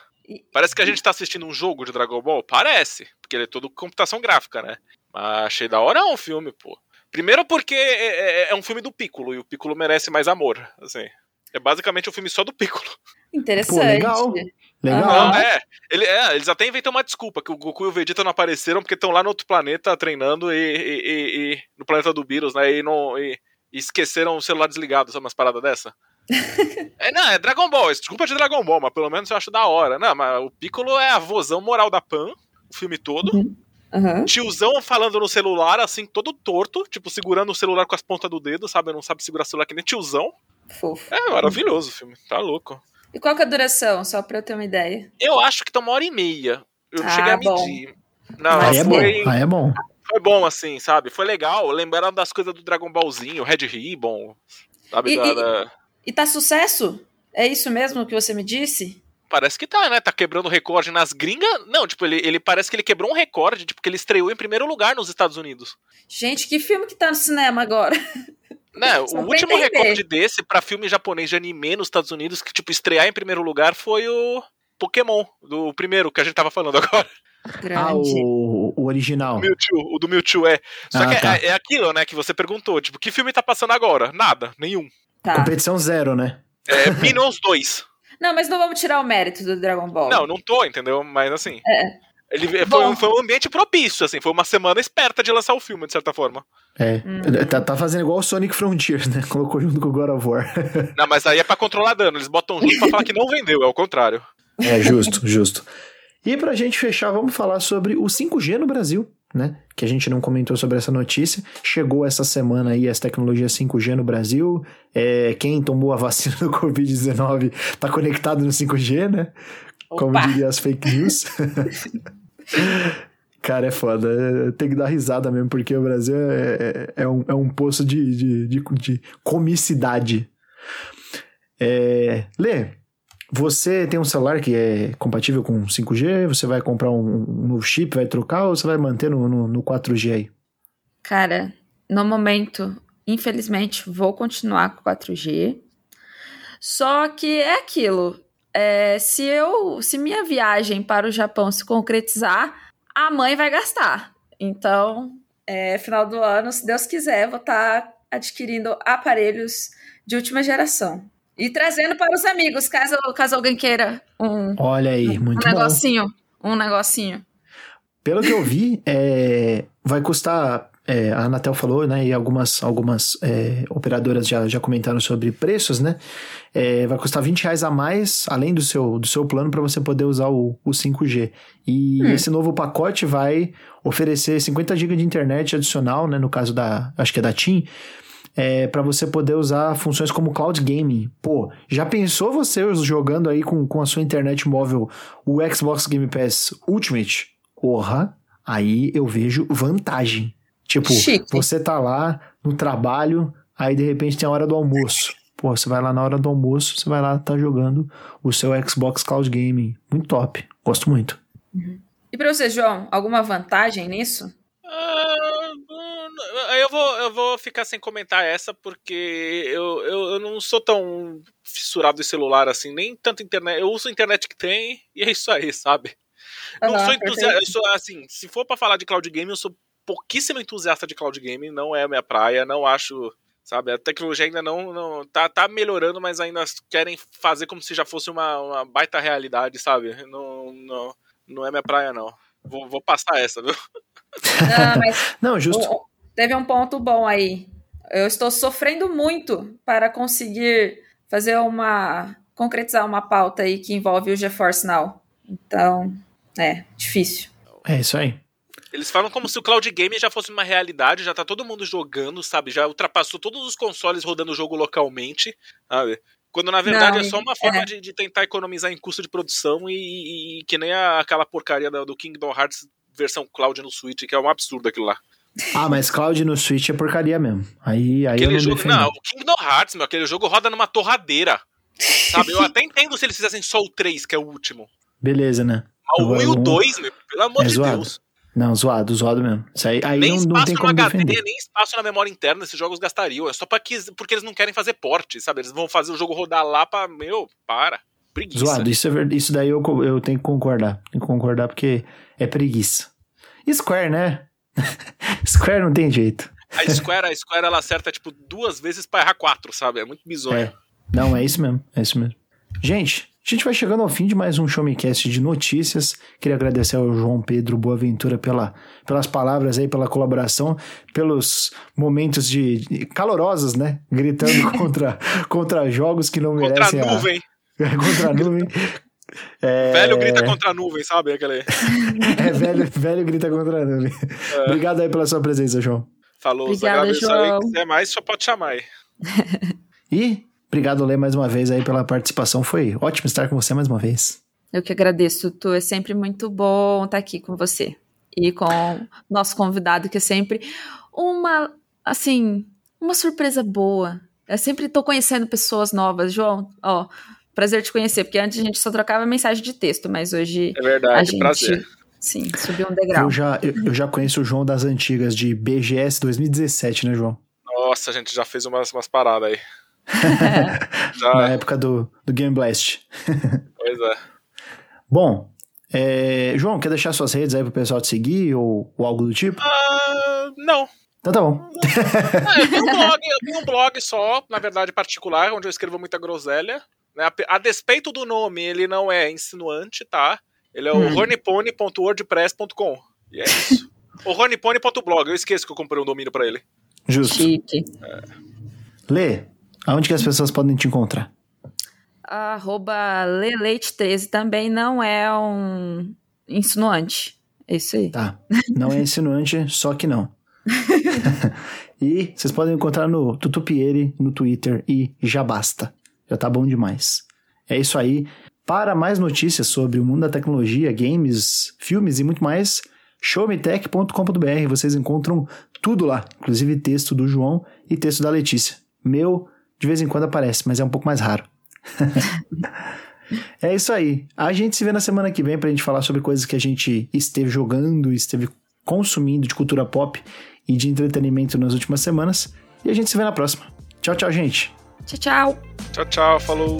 Parece que a gente tá assistindo um jogo de Dragon Ball? Parece, porque ele é todo computação gráfica, né? Mas achei da hora um filme, pô. Primeiro porque é, é- é um filme do Piccolo, e o Piccolo merece mais amor, assim. É basicamente um filme só do Piccolo. Interessante. Pô, legal. Legal. Não, é, ele, é, eles até inventam uma desculpa, que o Goku e o Vegeta não apareceram porque estão lá no outro planeta treinando e, e- e- e- no planeta do Beerus, né? E, não, e- e esqueceram o celular desligado, sabe umas paradas dessa? é, não, é Dragon Ball, desculpa de Dragon Ball, mas pelo menos eu acho da hora. Não, mas o Piccolo é a vozão moral da Pan, o filme todo. Aham. Tiozão falando no celular, assim, todo torto, tipo, segurando o celular com as pontas do dedo, sabe? Não sabe segurar o celular que nem tiozão. Fofo. É maravilhoso o filme, tá louco. E qual que é a duração? Só pra eu ter uma ideia. Eu acho que tá uma hora e meia. Eu não Ah, cheguei a bom. medir. Não, Aí é bom, foi, aí é bom. foi bom, assim, sabe? Foi legal. Lembraram das coisas do Dragon Ballzinho, Red Ribbon, sabe? E- da- e- da- E tá sucesso? É isso mesmo que você me disse? Parece que tá, né? Tá quebrando recorde nas gringas. Não, tipo, ele, ele parece que ele quebrou um recorde, tipo, que ele estreou em primeiro lugar nos Estados Unidos. Gente, que filme que tá no cinema agora? Né, o último entender. recorde desse pra filme japonês de anime nos Estados Unidos, que, tipo, estrear em primeiro lugar foi o Pokémon, do primeiro que a gente tava falando agora. Ah, Grande. o, o original. O Mewtwo, o do Mewtwo é. Só Ah, que é- tá. é, aquilo, né, que você perguntou, tipo, que filme tá passando agora? Nada, nenhum. Tá. Competição zero, né? É Minions 2. Não, mas não vamos tirar o mérito do Dragon Ball. Não, não tô, entendeu? Mas assim. Ele foi, um, foi um ambiente propício, assim, foi uma semana esperta de lançar o filme, de certa forma. É. Hum. Tá, tá fazendo igual o Sonic Frontiers, né? Colocou junto com o God of War. Não, mas aí é pra controlar dano, eles botam junto pra falar que não vendeu, é o contrário. É, justo, justo. E pra gente fechar, vamos falar sobre o 5G no Brasil, né? Que a gente não comentou sobre essa notícia. Chegou essa semana aí as tecnologias 5G no Brasil. É, quem tomou a vacina do Covid-19 tá conectado no 5G, né? Como Opa. diria as fake news. Cara, é foda. Tem que dar risada mesmo, porque o Brasil é, é, é um, é um poço de, de, de, de comicidade. É, Lê, você tem um celular que é compatível com 5G? Você vai comprar um, um novo chip, vai trocar ou você vai manter no, no, no 4G aí? Cara, no momento, infelizmente, vou continuar com 4G. Só que é aquilo. É, se eu, se minha viagem para o Japão se concretizar, a mãe vai gastar. Então, é, final do ano, se Deus quiser, vou estar adquirindo aparelhos de última geração. E trazendo para os amigos, caso, caso alguém queira um, Olha aí, um muito bom. negocinho. Um negocinho. Pelo que eu vi, é, vai custar. É, a Anatel falou, né? E algumas, algumas é, operadoras já, já comentaram sobre preços, né? É, vai custar 20 reais a mais, além do seu, do seu plano, para você poder usar o, o 5G. E Hum. esse novo pacote vai oferecer 50 GB de internet adicional, né? No caso da. Acho que é da TIM. É, para você poder usar funções como cloud gaming. Pô, já pensou você jogando aí com, com a sua internet móvel o Xbox Game Pass Ultimate? Porra, aí eu vejo vantagem. Tipo, Chique. você tá lá no trabalho, aí de repente tem a hora do almoço. Pô, você vai lá na hora do almoço, você vai lá, tá jogando o seu Xbox Cloud Gaming. Muito top. Gosto muito. E para você, João, alguma vantagem nisso? Ah, hum, eu, vou, eu vou ficar sem comentar essa, porque eu, eu, eu não sou tão fissurado em celular assim, nem tanto internet. Eu uso a internet que tem e é isso aí, sabe? não Aham, sou entusiasta. Eu sou assim, se for pra falar de cloud game, eu sou pouquíssimo entusiasta de cloud game, não é a minha praia, não acho. Sabe? A tecnologia ainda não, não tá, tá melhorando, mas ainda querem fazer como se já fosse uma, uma baita realidade, sabe? Não, não, não é minha praia, não. Vou, vou passar essa, viu? Não, mas Não, justo. o- teve um ponto bom aí. Eu estou sofrendo muito para conseguir fazer uma. concretizar uma pauta aí que envolve o GeForce Now. Então, é, difícil. É isso aí. Eles falam como se o cloud game já fosse uma realidade, já tá todo mundo jogando, sabe? Já ultrapassou todos os consoles rodando o jogo localmente, sabe? Quando na verdade Não, é só uma forma é. de, de tentar economizar em custo de produção e, e- e que nem a- aquela porcaria do Kingdom Hearts versão cloud no Switch, que é um absurdo aquilo lá. Ah, mas Cloud no Switch é porcaria mesmo. Aí, aí eu Aquele não jogo, defendo. não, o Kingdom Hearts, meu, aquele jogo roda numa torradeira. Sabe? Eu até entendo se eles fizessem só o 3, que é o último. Beleza, né? O 1 e o Agora, um- 2, meu, pelo amor É de zoado. Deus. Não, zoado, zoado mesmo. Isso aí, aí nem não, não espaço tem no como HD, defender. nem espaço na memória interna esses jogos gastariam. É só pra que, porque eles não querem fazer porte, sabe? Eles vão fazer o jogo rodar lá pra. Meu, para. Preguiça. Zoado, isso, é ver- isso daí eu, eu tenho que concordar. Tenho que concordar porque é preguiça. Square, né? Square não tem jeito. A Square, a Square ela acerta tipo duas vezes pra errar quatro, sabe? É muito bizonho. É. Não, é isso mesmo. É isso mesmo. Gente, a gente vai chegando ao fim de mais um Show Me Cast de notícias. Queria agradecer ao João Pedro Boaventura pela, pelas palavras aí, pela colaboração, pelos momentos de, de calorosos, né? Gritando contra, contra jogos que não Contra a merecem nuvem. a contra a nuvem. É, Velho grita contra a nuvem, sabe? Aquele... É, velho, velho grita contra a nuvem. Obrigado aí pela sua presença, João. Falou, Obrigada. João. Se quiser mais, só pode chamar aí. E obrigado, Lê, mais uma vez aí pela participação. Foi ótimo estar com você mais uma vez. Eu que agradeço, Tu. É sempre muito bom estar aqui com você. E com o nosso convidado, que é sempre uma, assim, uma surpresa boa. Eu sempre tô conhecendo pessoas novas. João, ó, prazer te conhecer, porque antes a gente só trocava mensagem de texto, mas hoje É a verdade, gente, prazer. sim, subiu um degrau. Eu já, eu, eu já conheço o João das antigas, de BGS 2017, né, João? Nossa, a gente já fez umas, umas paradas aí. Na Já, época do, do Game Blast. pois é. Bom, é, João, quer deixar suas redes aí pro pessoal te seguir ou, ou algo do tipo? Ah, não. Então tá bom. Ah, eu, tenho um blog, eu tenho um blog só, na verdade, particular, onde eu escrevo muita groselha. Né? A, a despeito do nome, ele não é insinuante, tá? Ele é o Hum. ronipone.wordpress.com. E é isso. o ronipone.blog, eu esqueço que eu comprei um domínio pra ele. Justo. Chique. Lê, aonde que as pessoas podem te encontrar? Arroba Leleite13 também não é um insinuante. É isso aí. Tá. Não é insinuante, só que não. e vocês podem encontrar no Tutupiere, no Twitter e já basta. Já tá bom demais. É isso aí. Para mais notícias sobre o mundo da tecnologia, games, filmes e muito mais, showmetech.com.br. Vocês encontram tudo lá, inclusive texto do João e texto da Letícia. Meu, de vez em quando aparece, mas é um pouco mais raro. É isso aí. A gente se vê na semana que vem pra gente falar sobre coisas que a gente esteve jogando, esteve consumindo de cultura pop e de entretenimento nas últimas semanas. E a gente se vê na próxima. Tchau, tchau, gente. Tchau, tchau. Tchau, tchau, falou.